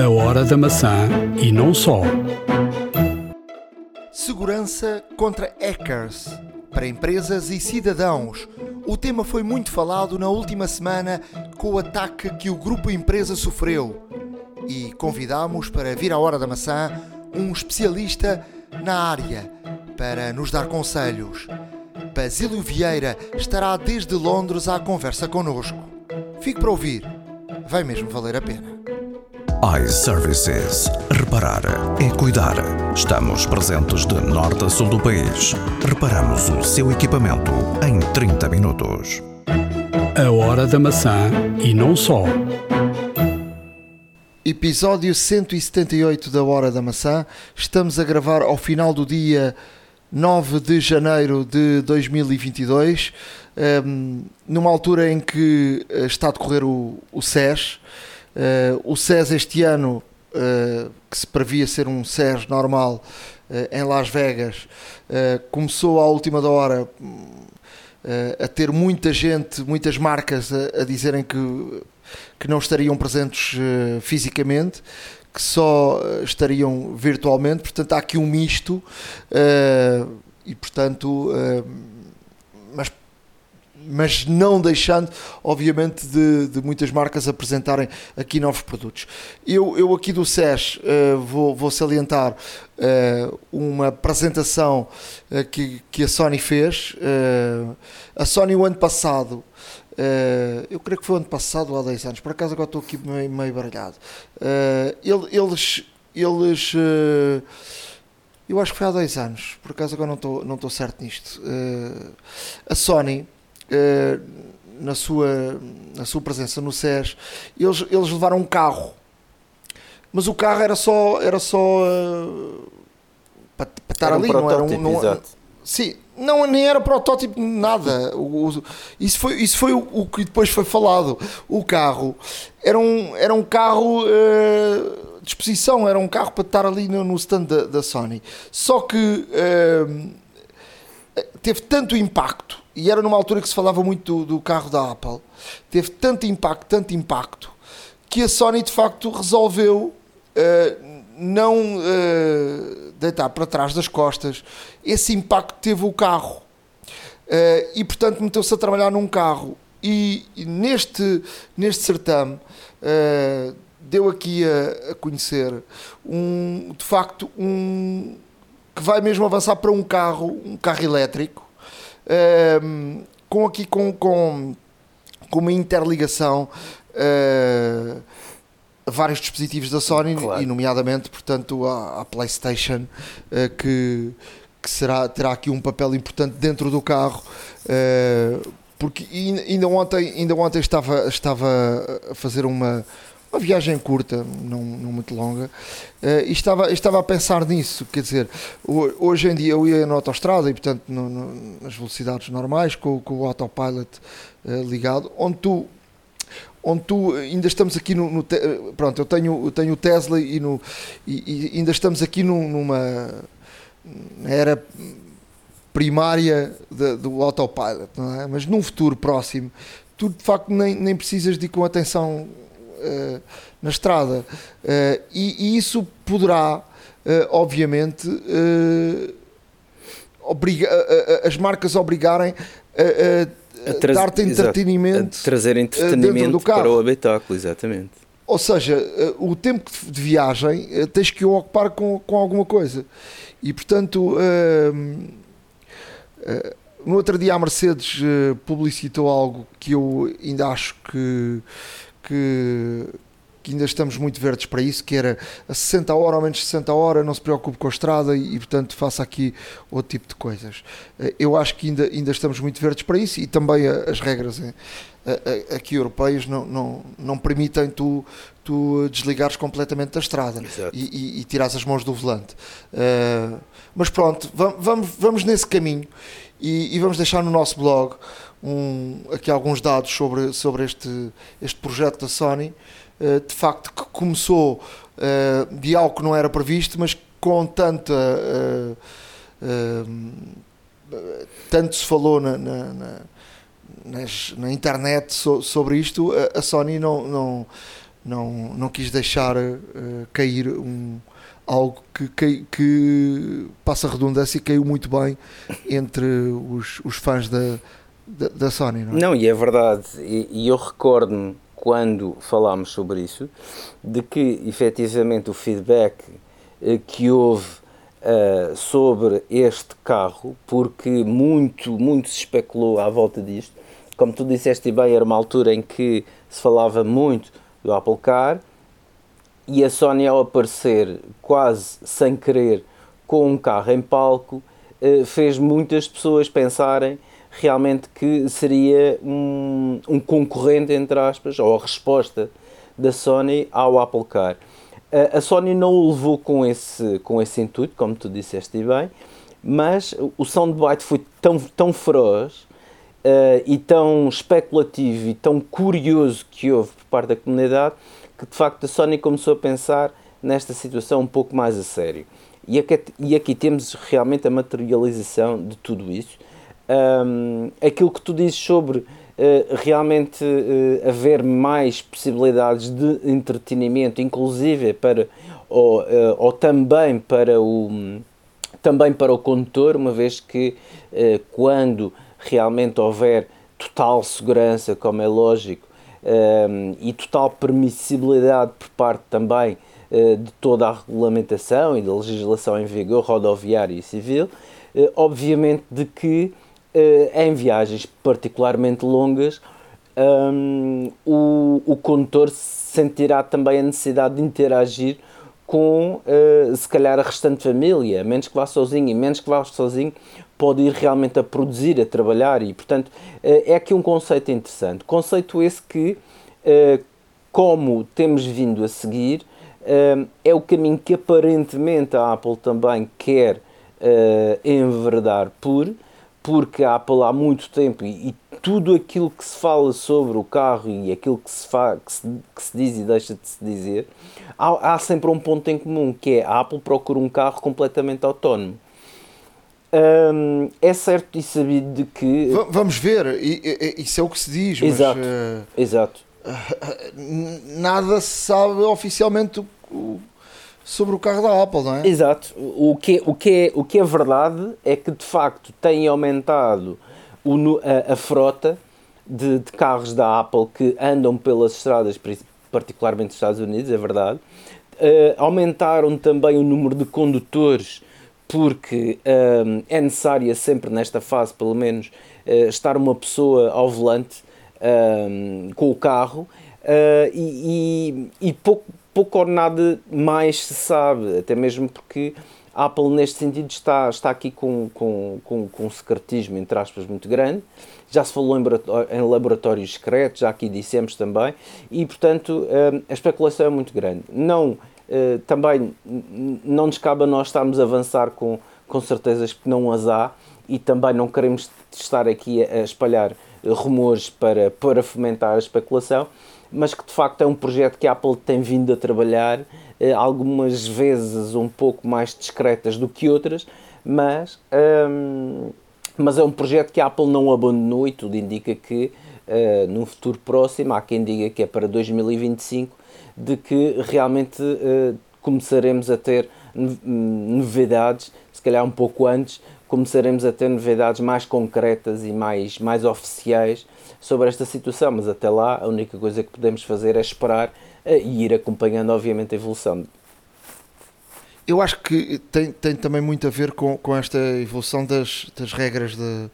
A hora da maçã e não só. Segurança contra hackers. Para empresas e cidadãos. O tema foi muito falado na última semana com o ataque que o grupo empresa sofreu. E convidamos para vir à hora da maçã um especialista na área para nos dar conselhos. Basílio Vieira estará desde Londres à conversa connosco. Fique para ouvir. Vai mesmo valer a pena iServices. Reparar é cuidar. Estamos presentes de norte a sul do país. Reparamos o seu equipamento em 30 minutos. A hora da maçã e não só. Episódio 178 da Hora da Maçã. Estamos a gravar ao final do dia 9 de janeiro de 2022, um, numa altura em que eh, está a decorrer o, o SES. Uh, o SES este ano, uh, que se previa ser um SES normal uh, em Las Vegas, começou à última da hora a ter muita gente, muitas marcas a, a dizerem que, que não estariam presentes fisicamente, que só estariam virtualmente, portanto há aqui um misto e portanto mas mas não deixando, obviamente, de, de, muitas marcas apresentarem aqui novos produtos. Eu, eu aqui do SES uh, vou, vou, salientar uh, uma apresentação uh, que, que a Sony fez. a Sony, o ano passado, eu creio que foi o ano passado ou há 10 anos, por acaso agora estou aqui meio, meio baralhado. eles. eles eu acho que foi há dois anos, por acaso agora não estou, não estou certo nisto. a Sony na, sua, na sua presença no SES, eles, eles levaram um carro. Mas o carro era só, era só uh, para, para estar ali, não era um. Não, exato. Sim, não, nem era protótipo, nada. O, o, isso foi, isso foi o, o, que depois foi falado. O carro era um, era um carro uh, de exposição, era um carro para estar ali no, no stand da, da Sony. Só que uh, teve tanto impacto e era numa altura que se falava muito do, do, carro da Apple, teve tanto impacto, tanto impacto, que a Sony de facto resolveu uh, não uh, deitar para trás das costas esse impacto que teve o carro. Uh, e portanto meteu-se a trabalhar num carro. E, e neste, neste certame deu aqui a, a conhecer um, de facto um que vai mesmo avançar para um carro, um carro elétrico uh, com aqui com, com, com uma interligação uh, a vários dispositivos da Sony claro. e nomeadamente portanto a, a PlayStation uh, que, que será, terá aqui um papel importante dentro do carro porque ainda ontem, ainda ontem estava, estava a fazer uma, uma viagem curta, não, não muito longa, uh, e estava, estava a pensar nisso, quer dizer, hoje em dia eu ia na autostrada e portanto no, no, nas velocidades normais com, com o autopilot uh, ligado, onde tu onde tu ainda estamos aqui no, no pronto, eu tenho, eu tenho o Tesla e, no, e, e ainda estamos aqui num, numa era primária de, do autopilot, é? mas num futuro próximo tu de facto nem, nem precisas de ir com atenção uh, na estrada. Uh, e, e, isso poderá, eh, obviamente, obriga, as marcas obrigarem a, a, a dar-te entretenimento. A trazer entretenimento para o habitáculo, exatamente. Ou seja, o tempo de viagem tens que o ocupar com, com alguma coisa. E portanto, no outro dia a Mercedes publicitou algo que eu ainda acho que, que, que ainda estamos muito verdes para isso, que era a 60 horas ou menos 60 horas, não se preocupe com a estrada e, portanto faça aqui outro tipo de coisas. Eh, eu acho que ainda, ainda estamos muito verdes para isso e também as regras eh, aqui europeias não, não, não permitem tu, tu desligares completamente da estrada e, e, e tirares as mãos do volante. Uh, mas pronto, vamos, vamos nesse caminho e, e vamos deixar no nosso blog um, aqui alguns dados sobre, sobre este, este projeto da Sony, uh, de facto que começou uh, de algo que não era previsto, mas com tanta uh, tanto se falou na, na, na, nas, na internet so, sobre isto, a, a, Sony não, não não, não quis deixar uh, cair um, algo que, que, que, passa redundância e caiu muito bem entre os, os fãs da, da, da Sony. Não, é? não, e é verdade, e, e eu recordo-me quando falámos sobre isso, de que efetivamente o feedback uh, que houve uh, sobre este carro, porque muito, muito se especulou à volta disto. Como tu disseste bem, era uma altura em que se falava muito do Apple Car e a Sony, ao aparecer quase sem querer com um carro em palco, uh, fez muitas pessoas pensarem realmente que seria um, um concorrente, entre aspas, ou a resposta da Sony ao Apple Car. A Sony não o levou com esse, com esse intuito, como tu disseste bem, mas o soundbite foi tão, tão feroz uh, e tão especulativo e tão curioso que houve por parte da comunidade que de facto a Sony começou a pensar nesta situação um pouco mais a sério. E aqui, e aqui temos realmente a materialização de tudo isso. Um, aquilo que tu dizes sobre eh, realmente uh, haver mais possibilidades de entretenimento, inclusive para ou, uh, ou também para o também para o condutor, uma vez que quando realmente houver total segurança, como é lógico, e total permissibilidade por parte também de toda a regulamentação e da legislação em vigor rodoviária e civil, obviamente de que em viagens particularmente longas, um, o, o condutor sentirá também a necessidade de interagir com, uh, se calhar, a restante família, menos que vá sozinho, e menos que vá sozinho, pode ir realmente a produzir, a trabalhar, e, portanto, uh, é aqui um conceito interessante. Conceito esse que, uh, como temos vindo a seguir, é o caminho que aparentemente a Apple também quer enverdar por, porque a Apple há muito tempo e, e, tudo aquilo que se fala sobre o carro e aquilo que se, fa, que se, que se diz e deixa de se dizer, há, há, sempre um ponto em comum, que é a Apple procura um carro completamente autónomo. Hum, é certo e sabido de que... V vamos ver, isso é o que se diz, exato, mas... Uh, exato. nada se sabe oficialmente o, sobre o carro da Apple, não é? Exato. O que, o que, é, o que é verdade é que de facto tem aumentado o, a, a frota de, de, carros da Apple que andam pelas estradas, particularmente nos Estados Unidos, é verdade. Uh, aumentaram também o número de condutores, porque uh, é necessária sempre nesta fase, pelo menos, uh, estar uma pessoa ao volante com o carro. e, e, e pouco, pouco ou nada mais se sabe, até mesmo porque a Apple neste sentido está, está aqui com, com, com, com um secretismo, entre aspas, muito grande. Já se falou em, em laboratórios secretos, já aqui dissemos também, e portanto hum, a especulação é muito grande. Não, hum, também não nos cabe a nós estarmos a avançar com, com certezas que não as há e também não queremos estar aqui a espalhar rumores para, para fomentar a especulação, mas que de facto é um projeto que a Apple tem vindo a trabalhar, eh, algumas vezes um pouco mais discretas do que outras, mas, hum, mas é um projeto que a Apple não abandonou e tudo indica que uh, num futuro próximo, há quem diga que é para 2025, de que realmente uh, começaremos a ter novidades, se calhar um pouco antes, começaremos a ter novidades mais concretas e mais, mais oficiais sobre esta situação, mas até lá a única coisa que podemos fazer é esperar eh, e ir acompanhando, obviamente, a evolução. Eu acho que tem, tem também muito a ver com, com esta evolução das, das regras de uh,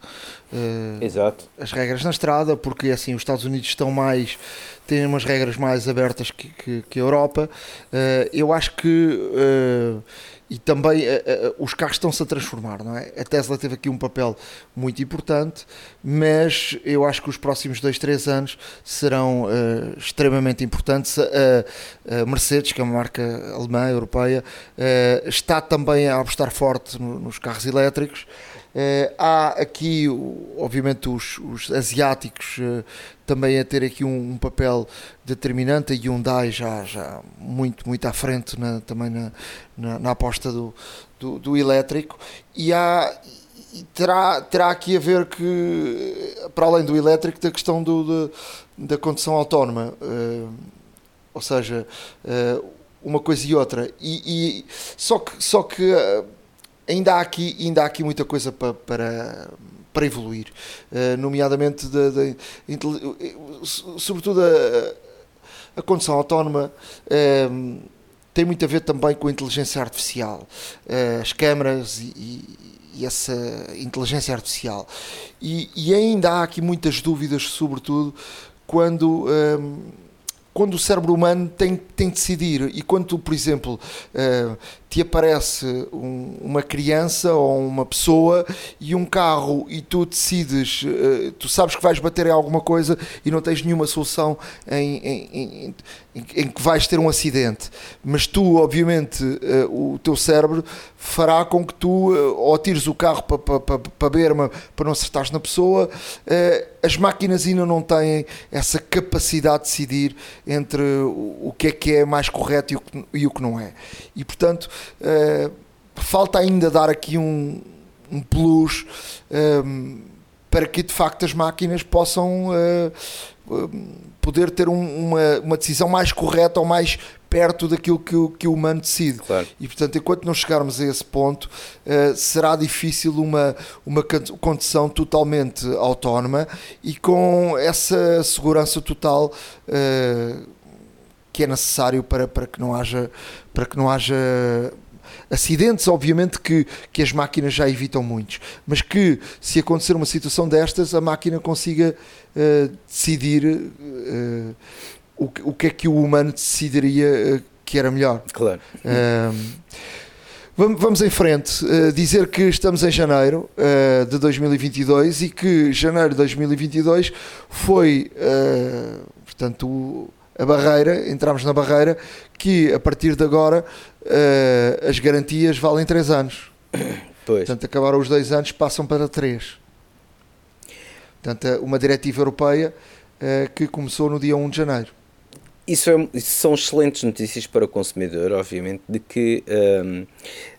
Exato. as regras na estrada, porque assim os Estados Unidos estão mais têm umas regras mais abertas que, que, que a Europa. Uh, eu acho que uh, e também uh, uh, os carros estão-se a transformar, não é? A Tesla teve aqui um papel muito importante, mas eu acho que os próximos 2, 3 anos serão uh, extremamente importantes. A Mercedes, que é uma marca alemã, europeia, está também a apostar forte no, nos carros elétricos. Uh, há aqui, obviamente, os, os asiáticos uh, também a ter aqui um, um, papel determinante. A Hyundai já, já muito, muito à frente na, também na, na, na aposta do, do, do, elétrico. E há. E terá, terá aqui a ver que, para além do elétrico, da questão do, da, da condução autónoma. Uh, ou seja, uma coisa e outra. E, e só que, só que ainda, há aqui, ainda há aqui muita coisa para, para, para evoluir, nomeadamente, de, de, sobretudo a, a condução autónoma tem muito a ver também com a inteligência artificial, uh, as câmaras e, e, essa inteligência artificial. E, e, ainda há aqui muitas dúvidas, sobretudo quando. Um, quando o cérebro humano tem, tem de decidir. E quando por exemplo, uh, te aparece um, uma criança ou uma pessoa e um carro e tu decides, uh, tu sabes que vais bater em alguma coisa e não tens nenhuma solução em, em, em, em que vais ter um acidente, mas tu, obviamente, uh, o teu cérebro fará com que tu ou tires o carro para pa, pa, pa berma para não acertares na pessoa. as máquinas ainda não têm essa capacidade de decidir entre o, que é que é mais correto e o que, e o que não é. E portanto, falta ainda dar aqui um, um plus para que de facto as máquinas possam poder ter um, uma, uma decisão mais correta ou mais perto daquilo que o, que o humano decide. Claro. E portanto, enquanto não chegarmos a esse ponto, uh, será difícil uma, uma condição totalmente autónoma e com essa segurança total. Uh, que é necessário para, para que não haja para que não haja acidentes, obviamente que, que as máquinas já evitam muitos, mas que se acontecer uma situação destas, a máquina consiga uh, decidir uh, o, o que é que o humano decidiria uh, que era melhor. Claro. Vamos em frente, dizer que estamos em janeiro de 2022 e que janeiro de 2022 foi, portanto, a barreira, entramos na barreira, que a partir de agora uh, as garantias valem 3 anos. Pois. Portanto, acabaram os 2 anos, passam para 3. Portanto, uma diretiva europeia uh, que começou no dia 1 de janeiro. Isso, é, isso, são excelentes notícias para o consumidor, obviamente, de que um, uh,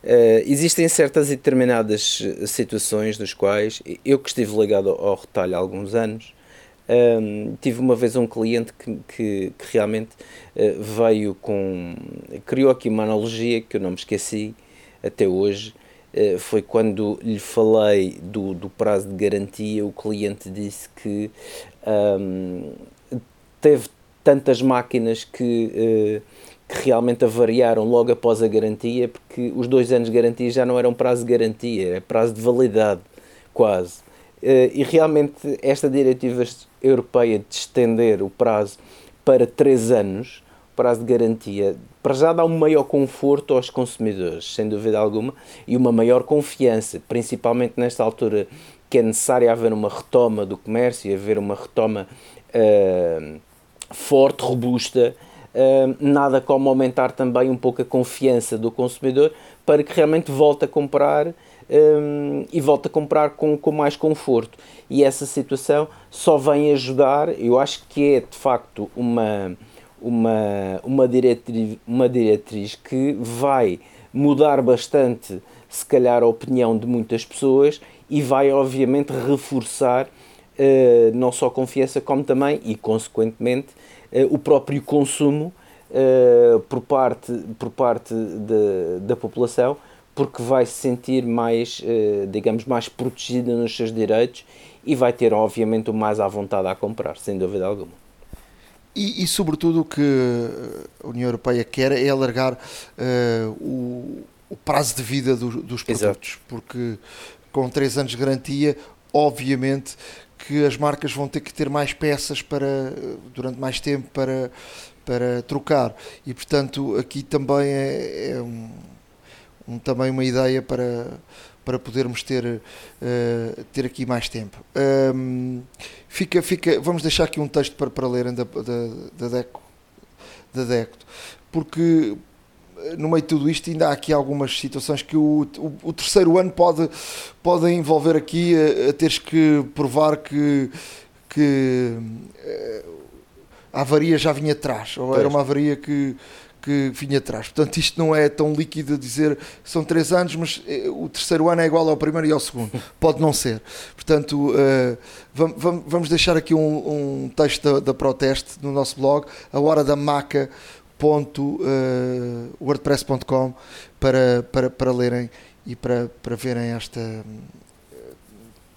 eh, existem certas e determinadas situações nas quais eu que estive ligado ao, ao retalho há alguns anos, um, tive uma vez um cliente que, que, que realmente uh, veio com. criou aqui uma analogia que eu não me esqueci até hoje. Uh, foi quando lhe falei do, do prazo de garantia, o cliente disse que um, teve tantas máquinas que, uh, que realmente avariaram logo após a garantia, porque os dois anos de garantia já não eram prazo de garantia, era prazo de validade, quase. Uh, e realmente esta diretiva europeia de estender o prazo para 3 anos, prazo de garantia, para já dá um maior conforto aos consumidores, sem dúvida alguma, e uma maior confiança, principalmente nesta altura que é necessário haver uma retoma do comércio, haver uma retoma uh, forte, robusta, uh, nada como aumentar também um pouco a confiança do consumidor para que realmente volte a comprar um, e volta a comprar com, com mais conforto. E essa situação só vem ajudar, eu acho que é de facto uma, uma, uma, diretriz, uma diretriz que vai mudar bastante, se calhar, a opinião de muitas pessoas e vai, obviamente, reforçar uh, não só a confiança, como também e, consequentemente, uh, o próprio consumo uh, por parte, por parte de, da população porque vai se sentir mais, eh, digamos, mais protegida nos seus direitos e vai ter, obviamente, o mais à vontade a comprar, sem dúvida alguma. E, e sobretudo, o que a União Europeia quer é alargar uh, o, o, prazo de vida do, dos produtos, Exato. porque com 3 anos de garantia, obviamente que as marcas vão ter que ter mais peças para durante mais tempo para, para trocar. E portanto, aqui também é, é um um, também uma ideia para, para podermos ter, uh, ter aqui mais tempo. Um, fica, fica, vamos deixar aqui um texto para, para lerem da, da, da, Deco, da Decto, porque eh, no meio de tudo isto ainda há aqui algumas situações que o, o, o terceiro ano pode, pode envolver aqui a, a teres que provar que, que a avaria já vinha atrás, ou pois. era uma avaria que, que vinha atrás. Portanto, isto não é tão líquido dizer são três anos, mas eh, o terceiro ano é igual ao primeiro e ao segundo. Pode não ser. Portanto, uh, vamos, deixar aqui um, um texto da, Proteste no nosso blog, a hora da maca. Ponto, uh, wordpress.com para, para, para lerem e para, para verem esta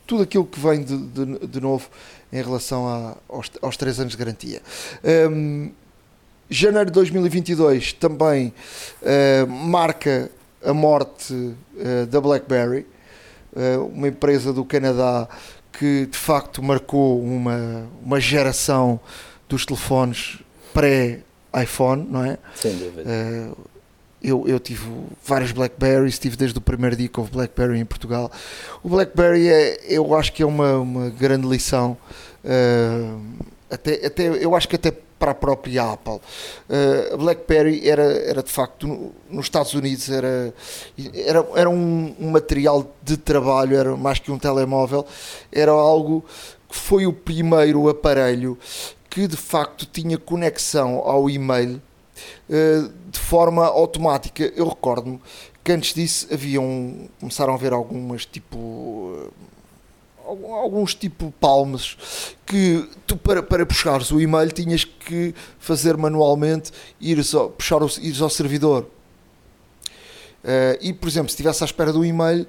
tudo aquilo que vem de, de, de novo em relação a, aos, aos três anos de garantia. Um, janeiro de 2022 também uh, marca a morte uh, da BlackBerry, uh, uma empresa do Canadá que de facto marcou uma, uma geração dos telefones pré-iPhone, não é? Sem dúvida. Eu, eu, tive vários Blackberries, tive desde o primeiro dia que houve Blackberry em Portugal. O Blackberry é, eu acho que é uma, uma grande lição, até, até, eu acho que até para a própria Apple. Uh, BlackBerry era, era de facto, no, nos Estados Unidos, era, era, era um, um, material de trabalho, era mais que um telemóvel, era algo que foi o primeiro aparelho que de facto tinha conexão ao e-mail uh, de forma automática. Eu recordo-me que antes disso haviam, começaram a haver algumas tipo alguns tipo palmas que tu para, para puxares o e-mail tinhas que fazer manualmente ires ao, puxar o, ires ao servidor. Uh, e por exemplo se estivesse à espera do e-mail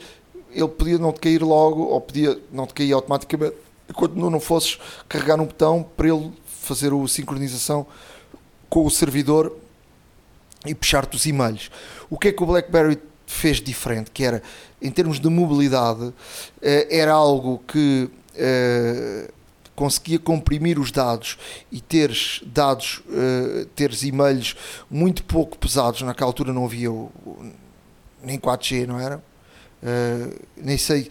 ele podia não te cair logo ou podia não te cair automaticamente enquanto não, não fosses carregar um botão para ele fazer a sincronização com o servidor e puxar-te os e-mails. O que é que o BlackBerry fez diferente, que era, em termos de mobilidade, eh, era algo que eh, conseguia comprimir os dados e teres dados, eh, teres e-mails muito pouco pesados, naquela altura não havia o, nem 4G, não era? Uh, nem sei,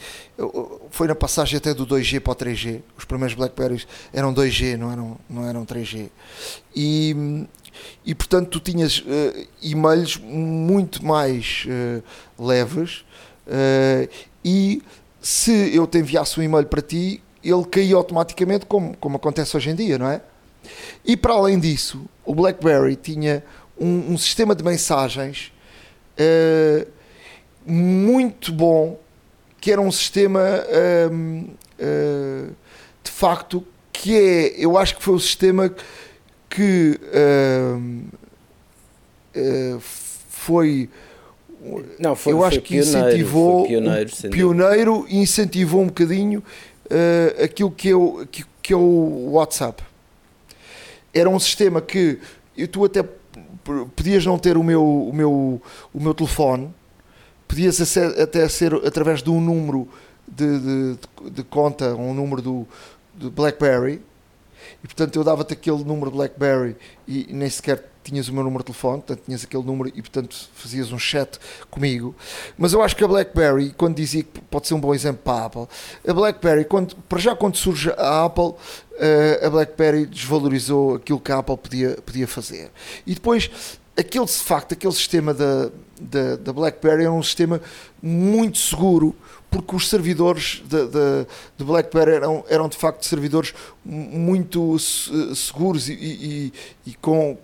foi na passagem até do 2G para o 3G. Os primeiros Blackberries eram 2G, não eram, não eram 3G. E, e portanto tu tinhas uh, e-mails muito mais uh, leves uh, e se eu te enviasse um e-mail para ti, ele caía automaticamente, como, como acontece hoje em dia, não é? E para além disso, o BlackBerry tinha um, um sistema de mensagens muito bom, que era um sistema ehm, de facto que é, eu acho que foi o sistema que uh, uh, foi não, foi, eu acho foi que incentivou pioneiro, um, pioneiro e incentivou um bocadinho uh, aquilo que é, o, que, que é o WhatsApp. Era um sistema que tu até podias não ter o meu, o meu, o meu telefone podias até ser através de um número de, de, de conta, um número do, do BlackBerry e portanto eu dava-te aquele número BlackBerry e nem sequer tinhas o meu número de telefone, portanto tinhas aquele número e portanto fazias um chat comigo. Mas eu acho que a BlackBerry, quando dizia que pode ser um bom exemplo para a Apple, a BlackBerry, quando, para já quando surge a Apple, eh, a BlackBerry desvalorizou aquilo que a Apple podia, podia fazer. E depois, aquele de facto, aquele sistema da, da, da BlackBerry era um sistema muito seguro porque os servidores de, BlackBerry eram, eram de facto servidores muito seguros e, e, e com,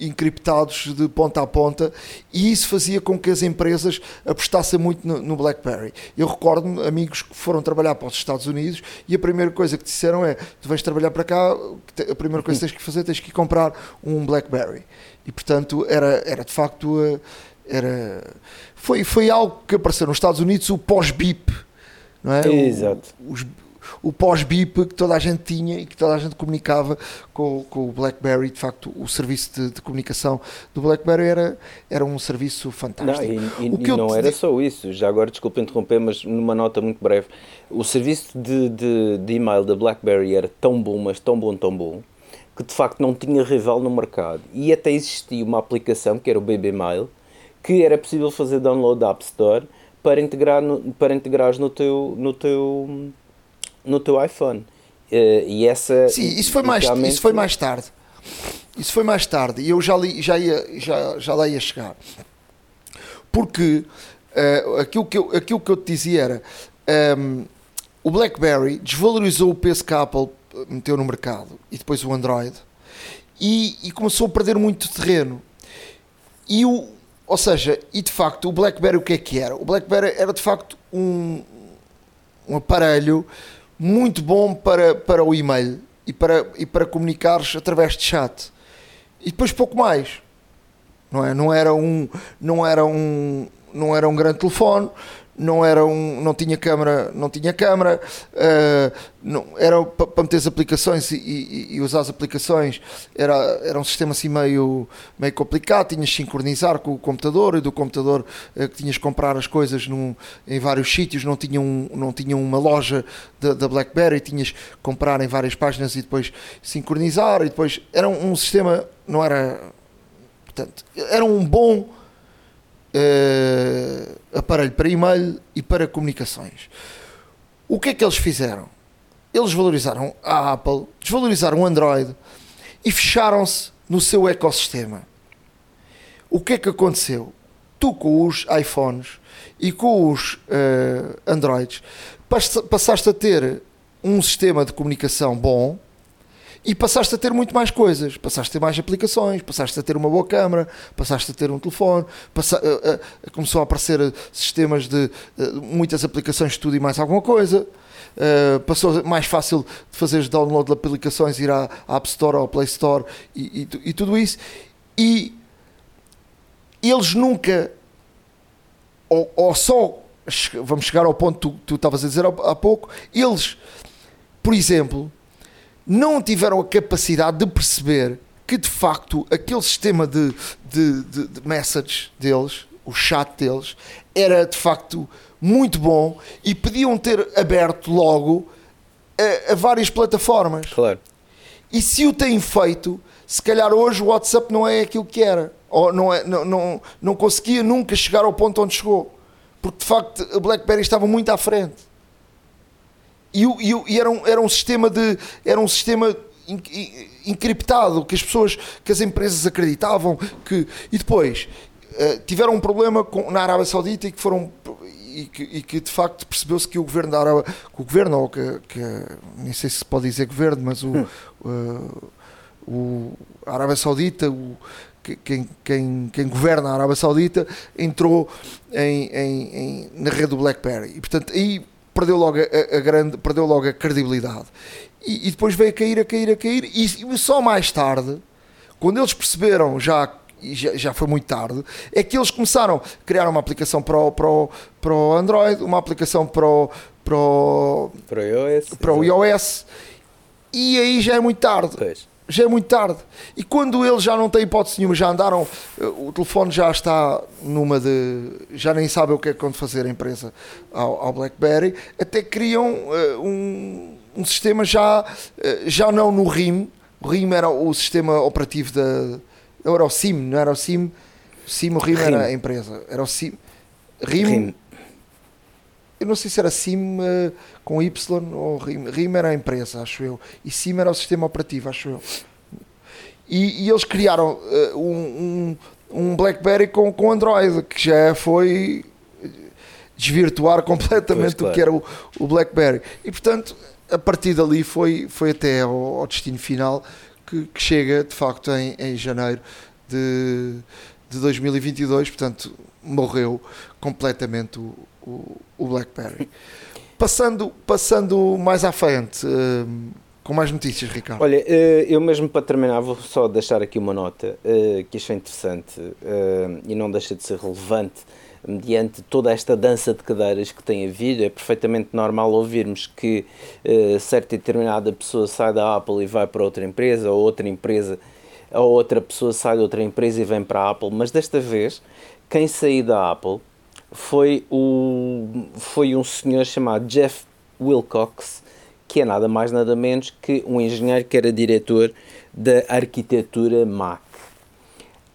encriptados de ponta a ponta e isso fazia com que as empresas apostassem muito no, no BlackBerry. Eu recordo-me amigos que foram trabalhar para os Estados Unidos e a primeira coisa que disseram é tu vais trabalhar para cá, a primeira coisa que tens que fazer tens que comprar um BlackBerry e portanto era, era de facto eh, era foi, foi algo que apareceu nos Estados Unidos, o pós-BIP, não é? Exato. O, os, o pós-BIP que toda a gente tinha e que toda a gente comunicava com, com o BlackBerry. De facto, o serviço de, de, comunicação do BlackBerry era, era um serviço fantástico. Não, e, e, e não era só isso. Já agora, desculpa interromper, mas numa nota muito breve. O serviço de, de, de e-mail da BlackBerry era tão bom, mas tão bom, tão bom, que de facto não tinha rival no mercado. E até existia uma aplicação que era o BB Mail, que era possível fazer download da App Store para integrar no, para integrares no teu no teu no teu iPhone. Uh, e essa sim isso foi mais isso foi mais tarde. Isso foi mais tarde. E eu já li, já ia já já lá ia chegar. Porque uh, aquilo que eu aquilo que eu te dizia era um, ehm, o BlackBerry desvalorizou o peso que a Apple meteu no mercado e depois o Android e, e começou a perder muito terreno. E o, ou seja, e de facto o BlackBerry o que é que era? O BlackBerry era de facto um, um aparelho muito bom para, para o e-mail e para, e para comunicares através de chat. E depois pouco mais. Não, é? não era um não era um não era um grande telefone, não era um, não tinha câmara, não tinha câmara, uh, não, era para meter as aplicações e, e, e, usar as aplicações era, era um sistema assim meio, meio complicado, tinhas de sincronizar com o computador e do computador uh, que tinhas de comprar as coisas num, em vários sítios, não tinha, um, não tinha uma loja da, BlackBerry, tinhas de comprar em várias páginas e depois sincronizar e depois era um, um sistema, não era portanto, era um bom uh, aparelho para e-mail e para comunicações. O que é que eles fizeram? Eles valorizaram a Apple, desvalorizaram o Android e fecharam-se no seu ecossistema. O que é que aconteceu? Tu com os iPhones e com os uh, Androids passaste a ter um sistema de comunicação bom e passaste a ter muito mais coisas, passaste a ter mais aplicações, passaste a ter uma boa câmera, passaste a ter um telefone, passa, uh, uh, começou a aparecer sistemas de uh, muitas aplicações de tudo e mais alguma coisa. passou mais fácil de fazer download de aplicações, ir à, à App Store ou Play Store e, e, e tudo isso. E eles nunca, ou, ou, só, vamos chegar ao ponto que tu estavas a dizer há pouco, eles, por exemplo, não tiveram a capacidade de perceber que de facto aquele sistema de, de, de, de message deles, o chat deles, era de facto muito bom e podiam ter aberto logo a, a, várias plataformas. Claro. E se o têm feito, se calhar hoje o WhatsApp não é aquilo que era. Ou não, é, não, não, não conseguia nunca chegar ao ponto onde chegou. Porque de facto a BlackBerry estava muito à frente. E, e, e era, um, era um sistema de. Era um sistema encriptado que as pessoas, que as empresas acreditavam que. E depois uh, tiveram um problema com, na Arábia Saudita e que foram. E que, e que de facto percebeu-se que o governo da Arábia. Que o governo, ou que, que. Nem sei se se pode dizer governo, mas o. Uh, o a Arábia Saudita, o, quem, quem, quem, governa a Arábia Saudita entrou em, em, em, na rede do BlackBerry. E portanto aí perdeu logo a, a grande, perdeu logo a credibilidade. E, e, depois veio a cair, a cair, a cair, e, e só mais tarde, quando eles perceberam já já, já foi muito tarde, é que eles começaram a criar uma aplicação para o, para o, para o Android, uma aplicação para o, para o, para o iOS, para o iOS e aí já é muito tarde. Pois já é muito tarde. E quando eles já não têm hipótese nenhuma, já andaram, eh, o telefone já está numa de. já nem sabem o que é quando fazer a empresa ao, ao Blackberry, até criam uh, um, um sistema já, uh, já não no RIM. O RIM era o sistema operativo da. Era o SIM, não era o SIM. O SIM, o RIM, RIM. era a empresa. Era o SIM. RIM. RIM. Eu não sei se era SIM uh, com Y ou RIM. RIM era a empresa, acho eu. E SIM era o sistema operativo, acho eu. E, e eles criaram uh, um, um, um, BlackBerry com, com Android, que já foi desvirtuar completamente pois, claro. o que era o, o, BlackBerry. E portanto, a partir dali foi, foi até ao, ao destino final que, que, chega de facto em, em janeiro de, de 2022. Portanto, morreu completamente o, o, o BlackBerry. Passando, passando mais à frente, uh, com mais notícias, Ricardo. Olha, uh, eu mesmo para terminar vou só deixar aqui uma nota uh, que achei interessante e não deixa de ser relevante mediante toda esta dança de cadeiras que tem havido, é perfeitamente normal ouvirmos que uh, certa e determinada pessoa sai da Apple e vai para outra empresa, ou outra empresa, ou outra pessoa sai de outra empresa e vem para a Apple, mas desta vez, quem sair da Apple foi, o, foi um senhor chamado Jeff Wilcox, que é nada mais nada menos que um engenheiro que era diretor da arquitetura Mac.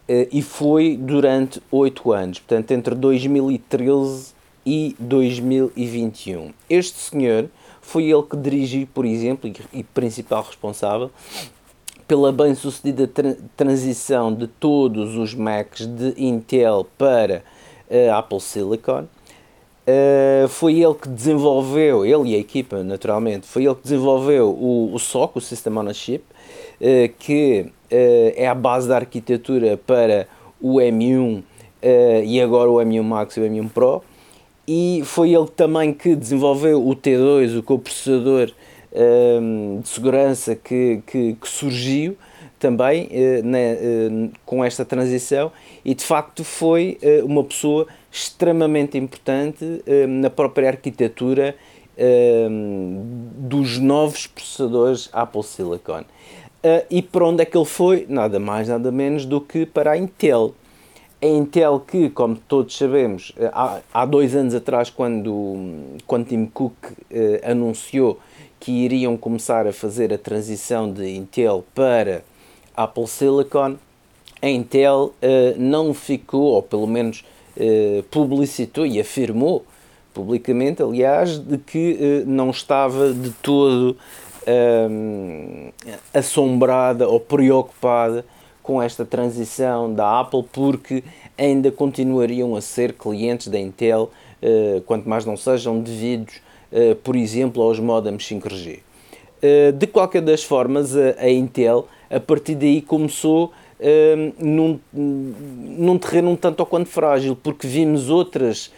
Eh, e foi durante oito anos, portanto entre 2013 e 2021. Este senhor foi ele que dirigiu, por exemplo, e principal responsável pela bem-sucedida tra transição de todos os Macs de Intel para a Apple Silicon. Uh, foi ele que desenvolveu, ele e a equipa, naturalmente, foi ele que desenvolveu o, o SOC, o System on a Chip, uh, que uh, é a base da arquitetura para o M1 e agora o M1 Max e o M1 Pro. E foi ele também que desenvolveu o T2, o coprocessador de segurança que, que, que surgiu também né, com esta transição e de facto foi uma pessoa extremamente importante na própria arquitetura dos novos processadores Apple Silicon. e para onde é que ele foi? Nada mais, nada menos do que para a Intel. A Intel que, como todos sabemos, há, há dois anos atrás, quando, quando Tim Cook anunciou que iriam começar a fazer a transição de Intel para Apple Silicon, a Intel uh, não ficou, ou pelo menos uh, publicitou e afirmou publicamente, aliás, de que uh, não estava de todo assombrada ou preocupada com esta transição da Apple, porque ainda continuariam a ser clientes da Intel, quanto mais não sejam devidos por exemplo, aos modems 5G. Eh, de qualquer das formas, a, Intel, a partir daí, começou eh, num, num terreno um tanto ou quanto frágil, porque vimos outras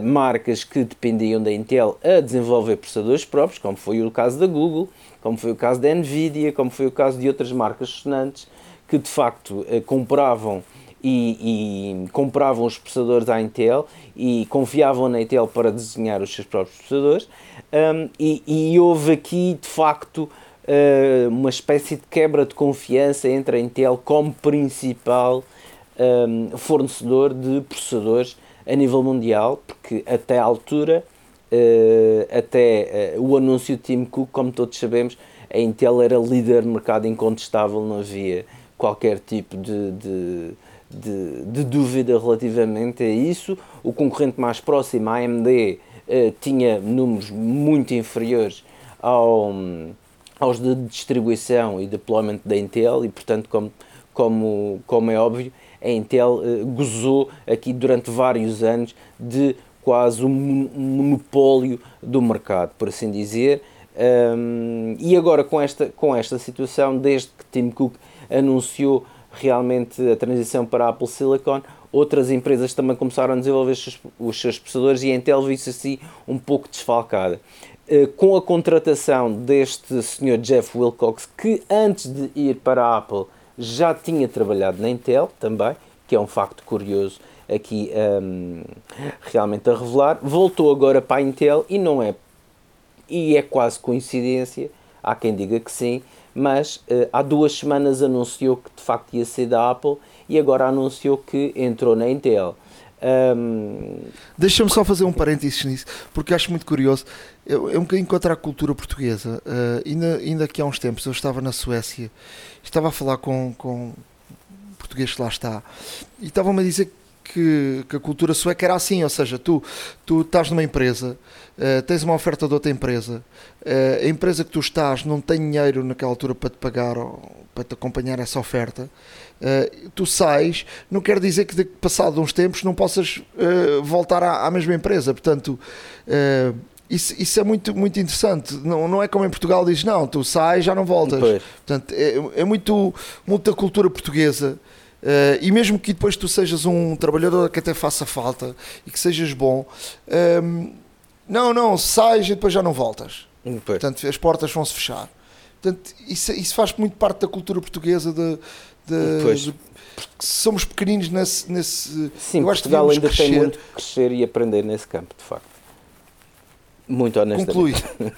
marcas que dependiam da Intel a desenvolver processadores próprios, como foi o caso da Google, como foi o caso da Nvidia, como foi o caso de outras marcas sonantes que de facto compravam e, e, compravam os processadores à Intel e confiavam na Intel para desenhar os seus próprios processadores. Um, e, e, houve aqui de facto uh, uma espécie de quebra de confiança entre a Intel como principal um, fornecedor de processadores a nível mundial, porque até à altura, uh, até uh, o anúncio de Tim Cook, como todos sabemos, a Intel era líder de mercado incontestável, não havia qualquer tipo de, de de, de, dúvida relativamente a isso. O concorrente mais próximo, a AMD, eh, tinha números muito inferiores ao, aos de distribuição e deployment da Intel e, portanto, como, como, como é óbvio, a Intel eh, gozou aqui durante vários anos de quase um monopólio do mercado, por assim dizer. Um, e agora com esta, com esta situação, desde que Tim Cook anunciou realmente a transição para a Apple Silicon, outras empresas também começaram a desenvolver os seus, processadores e a Intel viu-se assim um pouco desfalcada. Uh, com a contratação deste senhor Jeff Wilcox, que antes de ir para a Apple já tinha trabalhado na Intel também, que é um facto curioso aqui um, realmente a revelar, voltou agora para a Intel e não é e é quase coincidência, há quem diga que sim, mas uh, há duas semanas anunciou que de facto ia ser da Apple e agora anunciou que entrou na Intel. Um... Deixa-me só fazer um parênteses nisso, porque acho muito curioso. É um bocadinho contra a cultura portuguesa. Uh, ainda, ainda que há uns tempos eu estava na Suécia, estava a falar com, com português que lá está, e estavam-me a dizer que, que, a cultura sueca era assim, ou seja, tu, tu estás numa empresa, uh, tens uma oferta de outra empresa, uh, a empresa que tu estás não tem dinheiro naquela altura para te pagar ou para te acompanhar essa oferta, uh, tu sais, não quer dizer que de, passado uns tempos não possas voltar à, à, mesma empresa, portanto isso, isso, é muito, muito interessante. Não, não é como em Portugal diz, não, tu sais já não voltas. Pois. Portanto, é, é muito muita cultura portuguesa Uh, e mesmo que depois tu sejas um trabalhador que até faça falta e que sejas bom, um, não, não, sais e depois já não voltas. Pois. Portanto, as portas vão se fechar. Portanto, isso, isso faz muito parte da cultura portuguesa de, de, de somos pequeninos nesse. nesse Sim, eu acho Portugal ainda crescer. tem muito que crescer e aprender nesse campo, de facto. Muito honestamente. Conclui.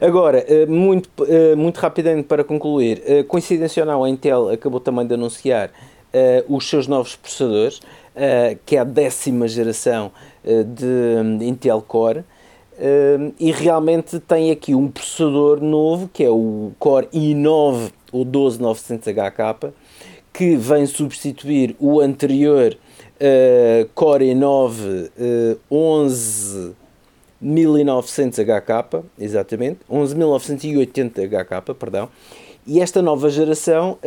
Agora, eh, muito, eh, muito rapidamente para concluir, eh, coincidência ou não, a Intel acabou também de anunciar os seus novos processadores, que é a décima geração de Intel Core, e realmente tem aqui um processador novo, que é o Core i9 ou 12900HK, que vem substituir o anterior Core i9 11 1900 HK, exatamente, 11.980 HK, perdão, e esta nova geração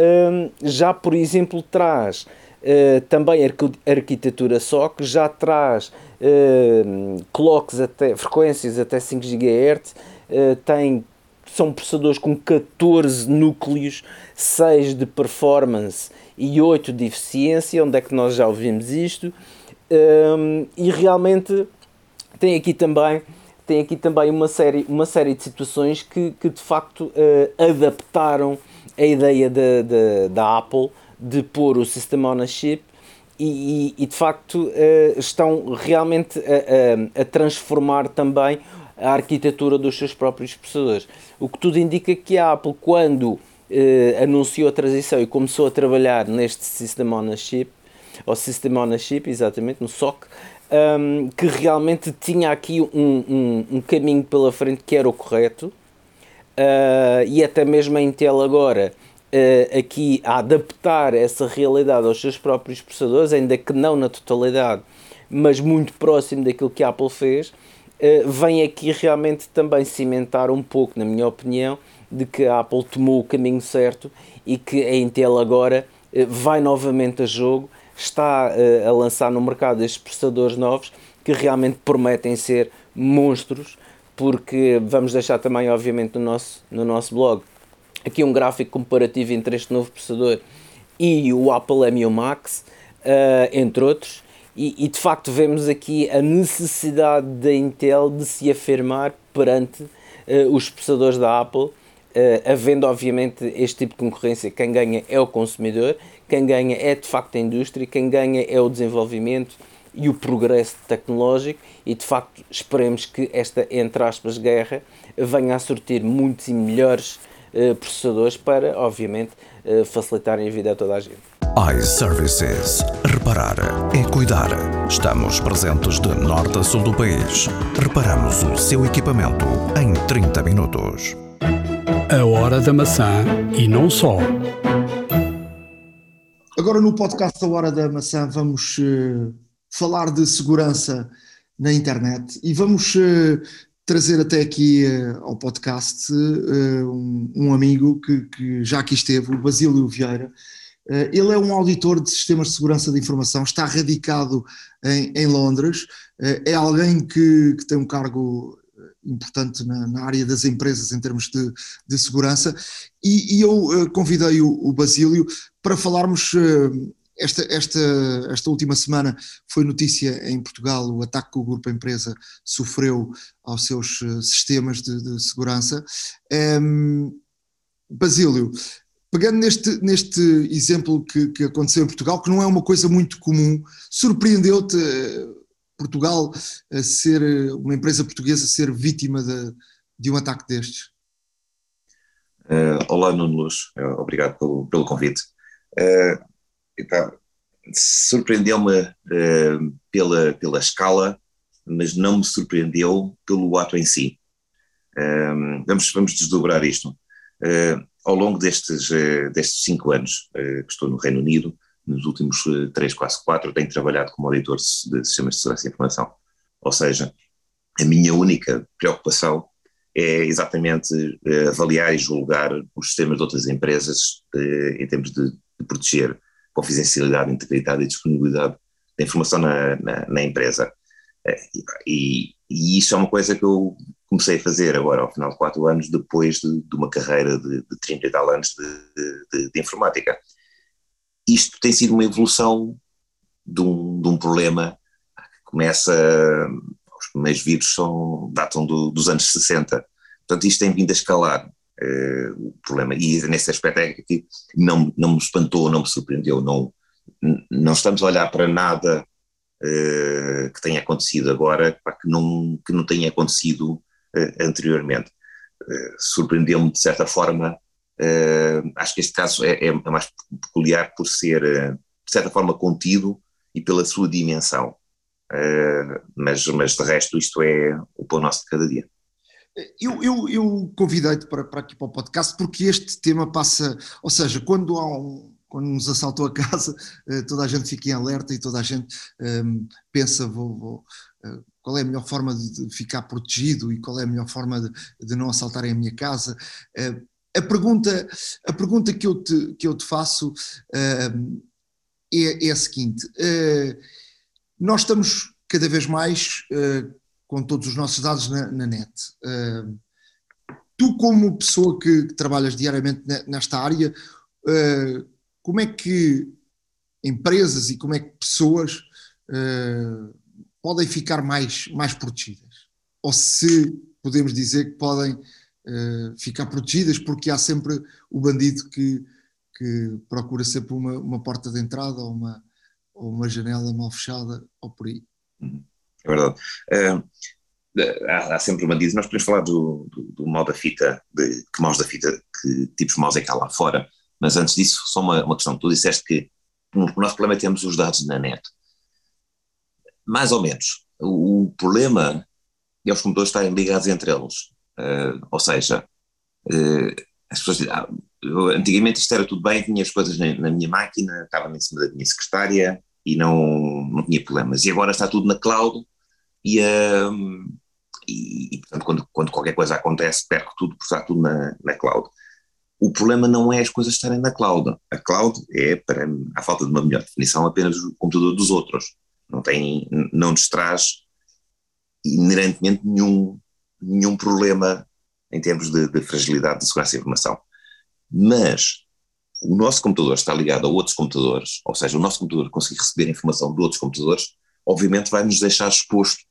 já, por exemplo, traz uh, também arquitetura SOC, já traz uh, clocks até, frequências até 5 GHz, uh, tem, são processadores com 14 núcleos, 6 de performance e 8 de eficiência, onde é que nós já ouvimos isto, um, e realmente tem aqui também tem aqui também uma série, uma série de situações que, que de facto uh, adaptaram a ideia da Apple de pôr o System on a Chip e, e, e de facto uh, estão realmente a, a, a, transformar também a arquitetura dos seus próprios processadores. O que tudo indica que a Apple, quando uh, anunciou a transição e começou a trabalhar neste System Chip, ou System Chip, exatamente, no SOC, um, que realmente tinha aqui um, um, um, caminho pela frente que era o correto, uh, e até mesmo a Intel agora uh, aqui a adaptar essa realidade aos seus próprios processadores, ainda que não na totalidade, mas muito próximo daquilo que a Apple fez, uh, vem aqui realmente também cimentar um pouco, na minha opinião, de que a Apple tomou o caminho certo e que a Intel agora vai novamente a jogo está uh, a lançar no mercado estes processadores novos que realmente prometem ser monstros, porque vamos deixar também, obviamente, no nosso, no nosso blog aqui um gráfico comparativo entre este novo processador e o Apple M1 Max, uh, entre outros, e, e, de facto vemos aqui a necessidade da Intel de se afirmar perante uh, os processadores da Apple, uh, havendo obviamente este tipo de concorrência, quem ganha é o consumidor quem ganha é de facto a indústria, quem ganha é o desenvolvimento e o progresso tecnológico. E de facto esperemos que esta, entre aspas, guerra venha a sortir muitos e melhores processadores para, obviamente, uh, facilitarem a vida a toda a gente. iServices. Reparar é cuidar. Estamos presentes de norte a sul do país. Reparamos o seu equipamento em 30 minutos. A hora da maçã e não só. Agora no podcast da Hora da Maçã vamos uh, falar de segurança na internet e vamos uh, trazer até aqui uh, ao podcast um, um, amigo que, que, já aqui esteve, o Basílio Vieira. ele é um auditor de sistemas de segurança de informação, está radicado em, em Londres, é alguém que, que tem um cargo importante na, na, área das empresas em termos de, de segurança, e, e eu convidei o, o, Basílio para falarmos. Esta, esta, esta última semana foi notícia em Portugal o ataque que o grupo empresa sofreu aos seus uh, sistemas de, de segurança. Um, ehm, Basílio, pegando neste, neste exemplo que, que aconteceu em Portugal, que não é uma coisa muito comum, surpreendeu-te Portugal a ser, uma empresa portuguesa ser vítima de, de um ataque destes? Uh, olá, Nuno Luz, obrigado pelo, pelo convite. Uh, Surpreendeu-me pela, pela escala, mas não me surpreendeu pelo ato em si. vamos, vamos desdobrar isto. ao longo destes, destes cinco anos que estou no Reino Unido, nos últimos 3, quase 4, tenho trabalhado como auditor de sistemas de segurança e informação. Ou seja, a minha única preocupação é exatamente eh, avaliar e julgar os sistemas de outras empresas eh, em termos de, de proteger confidencialidade, integridade e disponibilidade da informação na, na, na empresa. Eh, e, e, isso é uma coisa que eu comecei a fazer agora, ao final de quatro anos, depois de, de uma carreira de, de 30 e tal anos de, de, de informática. Isto tem sido uma evolução de um, um problema que começa, os primeiros vírus são, datam do, dos anos 60, portanto isto tem vindo a escalar o problema, e nesse aspecto é que não, não me espantou, não me surpreendeu, não, não estamos a olhar para nada uh, que tenha acontecido agora que não, que não tenha acontecido uh, anteriormente. Surpreendeu-me de certa forma Uh, acho que este caso é, é, é, mais peculiar por ser, uh, de certa forma, contido e pela sua dimensão. Uh, mas, mas de resto, isto é o pão nosso de cada dia. Eu, eu, eu convidei-te para, para aqui para o podcast porque este tema passa, ou seja, quando há um, quando nos assaltou a casa, toda a gente fica em alerta e toda a gente um, pensa vou, vou, qual é a melhor forma de ficar protegido e qual é a melhor forma de, de não assaltarem a minha casa? A pergunta, a pergunta que, eu te, que eu te faço uh, é, é, a seguinte: uh, nós estamos cada vez mais com todos os nossos dados na, na net. tu, como pessoa que, trabalhas diariamente nesta área, como é que empresas e como é que pessoas uh, podem ficar mais, mais protegidas? Ou se podemos dizer que podem uh, ficar protegidas porque há sempre o bandido que, que procura sempre uma, uma porta de entrada ou uma, ou uma janela mal fechada ou por aí. É verdade. Uh, há, há, sempre bandidos. Nós podemos falar do, do, do mal da fita, de que maus da fita, que tipos maus é que há lá fora, mas antes disso, só uma, uma questão. Tu disseste que o nosso problema é termos os dados na net. Mais ou menos. O, o problema é os computadores estarem ligados entre eles. Uh, ou seja, uh, as pessoas ah, eu, antigamente isto era tudo bem, tinha as coisas na, na, minha máquina, estava em cima da minha secretária e não, não tinha problemas. E agora está tudo na cloud e, uh, e, e portanto, quando, quando, qualquer coisa acontece, perco tudo porque está tudo na, na cloud. O problema não é as coisas estarem na cloud. A cloud é, para, à falta de uma melhor definição, apenas o computador dos outros. Não, tem, não nos traz inerentemente nenhum, nenhum problema em termos de, de fragilidade de segurança da informação. Mas o nosso computador está ligado a outros computadores, ou seja, o nosso computador conseguir receber informação de outros computadores, obviamente vai nos deixar exposto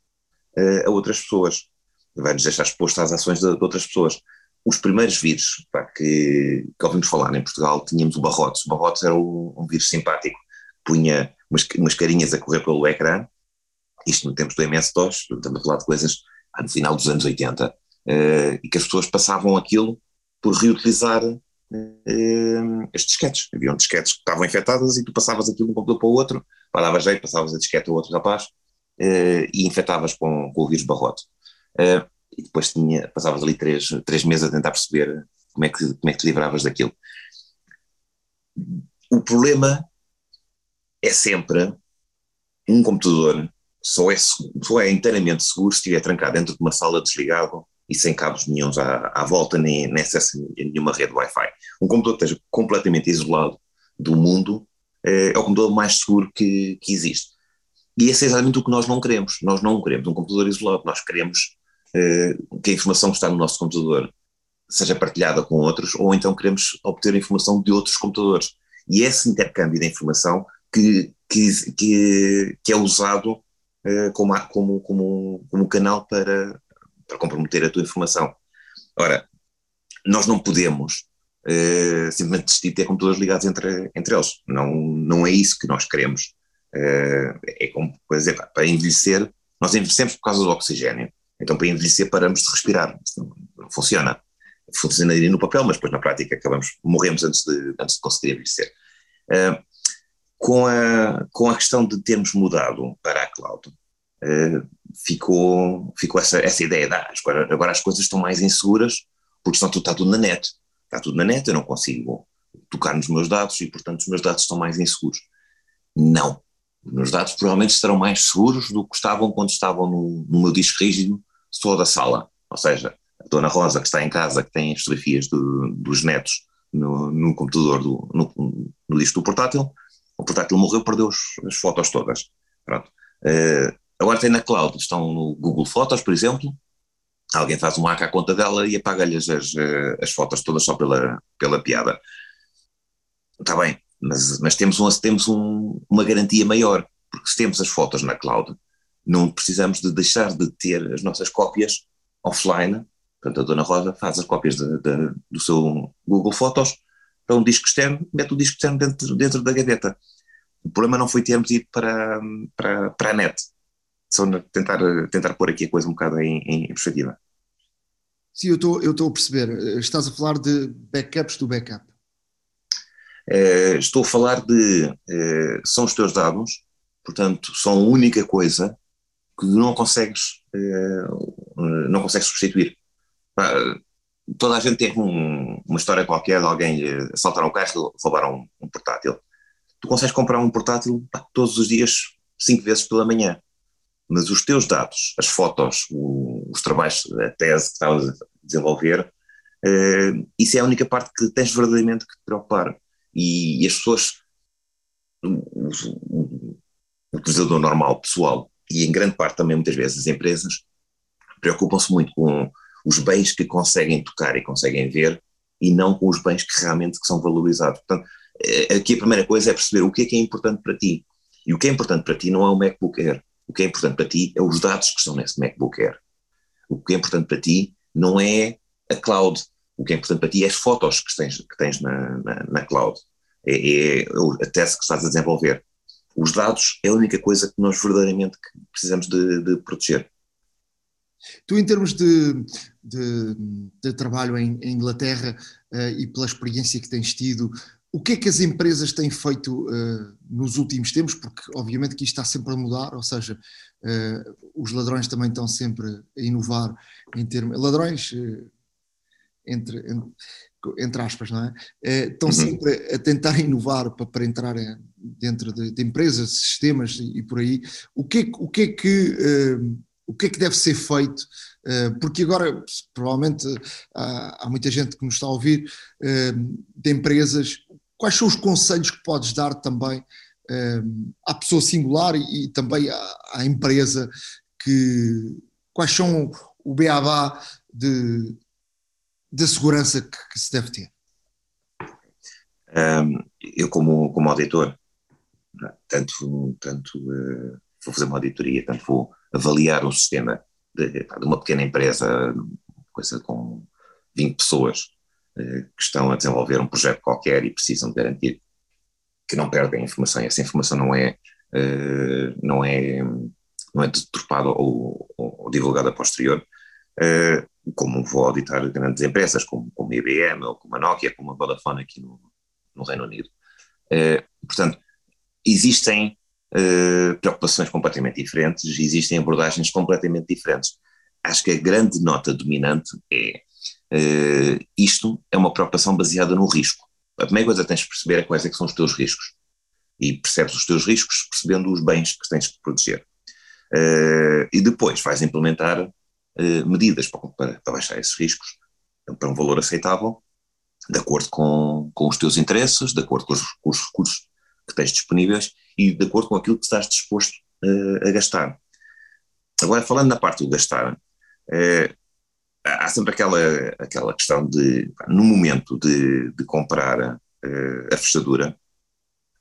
uh, a outras pessoas, vai nos deixar exposto às ações de, de outras pessoas. Os primeiros vírus pá, que, que ouvimos falar em Portugal, tínhamos o Barrotes. O Barrotes era um, um vírus simpático, punha umas, umas carinhas a correr pelo ecrã, isto no tempo do MS-DOS, estamos a falar de coisas no final dos anos 80, uh, eh, e que as pessoas passavam aquilo por reutilizar uh, as disquetes. Haviam disquetes que estavam infectadas e tu passavas aquilo de um computador para o outro, dava jeito, passavas a disquete ao outro rapaz uh, e infectavas com, com o vírus barrote. Uh, e depois tinha, passavas ali três, três meses a tentar perceber como é, que, como é que te livravas daquilo. O problema é sempre um computador só é, só é inteiramente seguro se estiver trancado dentro de uma sala desligado e sem cabos nenhums à, à volta, nem, nem acesso a nenhuma rede Wi-Fi. Um computador que esteja completamente isolado do mundo é, é o computador mais seguro que, que existe. E esse é exatamente o que nós não queremos. Nós não queremos um computador isolado, nós queremos é, que a informação que está no nosso computador seja partilhada com outros, ou então queremos obter informação de outros computadores. E esse intercâmbio de informação que, que, que, que é usado uh, como, como, como, como canal para, para comprometer a tua informação. Ora, nós não podemos uh, simplesmente decidir ter computadores ligados entre, entre eles. Não, não é isso que nós queremos. Uh, é como, por exemplo, para envelhecer, nós envelhecemos por causa do oxigênio. Então, para envelhecer, paramos de respirar. Não, funciona. Funcionaria no papel, mas depois na prática acabamos, morremos antes de, antes de conseguir envelhecer. Uh, com, a, com a questão de termos mudado para a cloud, uh, ficou, ficou essa, essa ideia de ah, agora, agora as coisas estão mais inseguras porque estão, está tudo na net. Está tudo na net, eu não consigo tocar nos meus dados e, portanto, os meus dados estão mais inseguros. Não. Meus dados provavelmente estarão mais seguros do que estavam quando estavam no, no meu disco rígido só da sala. Ou seja, a Dona Rosa que está em casa, que tem as fotografias do, dos netos no, no computador, do, no, no disco do portátil, o portátil morreu, perdeu as fotos todas. Uh, Agora tem na cloud, estão no Google Fotos, por exemplo, alguém faz um hack à conta dela e apaga-lhe as, as, as, fotos todas só pela, pela piada. Está bem, mas, mas temos, um, temos um, uma garantia maior, porque se temos as fotos na cloud, não precisamos de deixar de ter as nossas cópias offline. Portanto, a Dona Rosa faz as cópias de, de, do seu Google Fotos para um disco externo, mete o disco externo dentro, dentro da gaveta. O problema não foi termos ido para, para, para a net só tentar, tentar pôr aqui a coisa um bocado em, em perspectiva. Sim, eu estou a perceber. Estás a falar de backups do backup. Uh, estou a falar de. Uh, são os teus dados, portanto, são a única coisa que não consegues, uh, não consegues substituir. toda a gente tem um, uma história qualquer de alguém assaltar um carro roubar um, um portátil. Tu consegues comprar um portátil pá, todos os dias, cinco vezes pela manhã mas os teus dados, as fotos, o, os trabalhos, a tese que estavas a desenvolver, isso é a única parte que tens verdadeiramente que te preocupar. E, e as pessoas, o, o, o utilizador normal, pessoal, e em grande parte também muitas vezes as empresas, preocupam-se muito com os bens que conseguem tocar e conseguem ver e não com os bens que realmente que são valorizados. Portanto, eh, aqui a primeira coisa é perceber o que é que é importante para ti. E o que é importante para ti não é o MacBook Air. O que é importante para ti é os dados que estão nesse MacBook Air. O que é importante para ti não é a cloud. O que é importante para ti é as fotos que tens, que tens na, na, na cloud. É, é, a tese que estás a desenvolver. Os dados é a única coisa que nós verdadeiramente precisamos de, de proteger. Tu, em termos de, de, de trabalho em, em Inglaterra uh, e pela experiência que tens tido, o que é que as empresas têm feito uh, nos últimos tempos? Porque, obviamente, que isto está sempre a mudar, ou seja, uh, os ladrões também estão sempre a inovar em termos. Ladrões, entre, entre, entre, aspas, não é? estão uhum. sempre a tentar inovar para, para entrar dentro de, de, empresas, sistemas e, e, por aí. O que, o que é que o que é que deve ser feito? Eh, porque agora, provavelmente, há, muita gente que nos está a ouvir eh, de empresas. Quais são os conselhos que podes dar também eh, à pessoa singular e, também à, empresa? Que, quais são o beabá de, de segurança que, que se deve ter? Um, eu, como, como auditor, tanto, tanto uh, vou fazer uma auditoria, tanto vou avaliar um sistema de, de uma pequena empresa, coisa com 20 pessoas, eh, que estão a desenvolver um projeto qualquer e precisam garantir que não perdem informação. Essa informação não é, eh, não é, não é deturpada ou, ou, divulgada a posterior. Eh, como vou auditar grandes empresas, como, como a IBM, ou como a Nokia, como a Vodafone aqui no, no Reino Unido. portanto, existem uh, preocupações completamente diferentes, existem abordagens completamente diferentes. Acho que a grande nota dominante é uh, isto é uma preocupação baseada no risco. A primeira coisa que tens de perceber é quais é são os teus riscos. E percebes os teus riscos percebendo os bens que tens que proteger. E depois vais implementar medidas para, para, para baixar esses riscos para um valor aceitável, de acordo com, com os teus interesses, de acordo com os, com os recursos que tens disponíveis e de acordo com aquilo que estás disposto uh, a gastar. Agora, falando na parte do gastar, uh, há sempre aquela, aquela questão de, no momento de, de comprar a fechadura,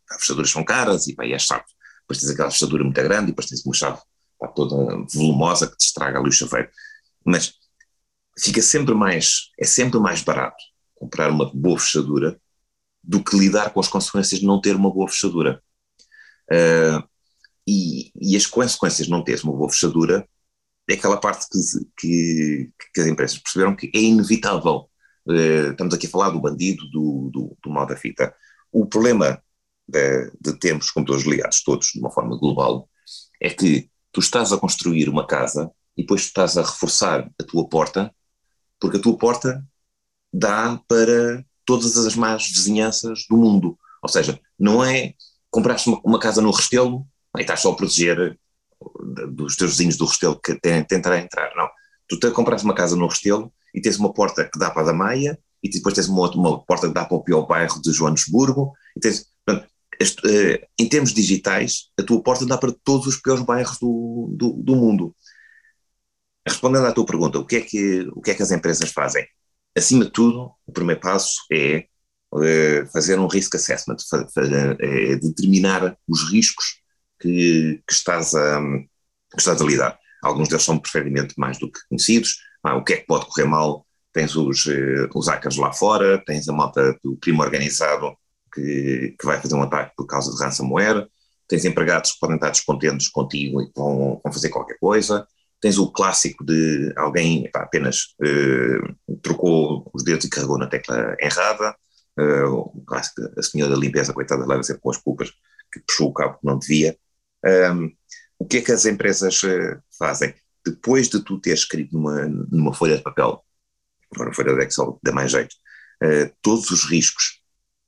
as fechaduras são caras e, pá, é chato. Depois tens aquela fechadura muito grande e depois tens uma chave toda volumosa que te estraga ali o chaveiro. Mas fica sempre mais, é sempre mais barato comprar uma boa fechadura do que lidar com as consequências de não ter uma boa fechadura. Uh, e, e, as consequências de não ter uma boa fechadura é aquela parte que, que, que as empresas perceberam que é inevitável. Uh, estamos aqui a falar do bandido, do, do, do mal da fita. O problema de, de termos computadores ligados todos de uma forma global é que tu estás a construir uma casa e depois estás a reforçar a tua porta, porque a tua porta dá para todas as más vizinhanças do mundo. Ou seja, não é compraste uma, uma casa no Restelo e estás só a proteger eh, dos teus vizinhos do Restelo que tentarem entrar. Não. Tu te, compraste uma casa no Restelo e tens uma porta que dá para a da Maia e depois tens uma, outra, uma porta que dá para o pior bairro de Joanesburgo. E tens, portanto, este, uh, em termos digitais, a tua porta dá para todos os piores bairros do, do, do mundo. Respondendo à tua pergunta, o que, é que, o que é que as empresas fazem? acima de tudo, o primeiro passo é uh, fazer um risk assessment, é determinar os riscos que, que, estás a, que estás a lidar. Alguns deles são perfeitamente mais do que conhecidos. Ah, o que é que pode correr mal? Tens os, uh, os hackers lá fora, tens a malta do crime organizado que, que vai fazer um ataque por causa de ransomware, tens empregados que podem estar descontentes contigo e vão, vão fazer qualquer coisa, Tens o clássico de alguém apenas uh, trocou os dedos e carregou na tecla errada. Uh, a senhora da limpeza, coitada, leva sempre com as culpas, que puxou o cabo que não devia. Um, o que é que as empresas uh, fazem? Depois de tu ter escrito numa, numa folha de papel, ou numa folha de Excel, dá mais jeito, todos os riscos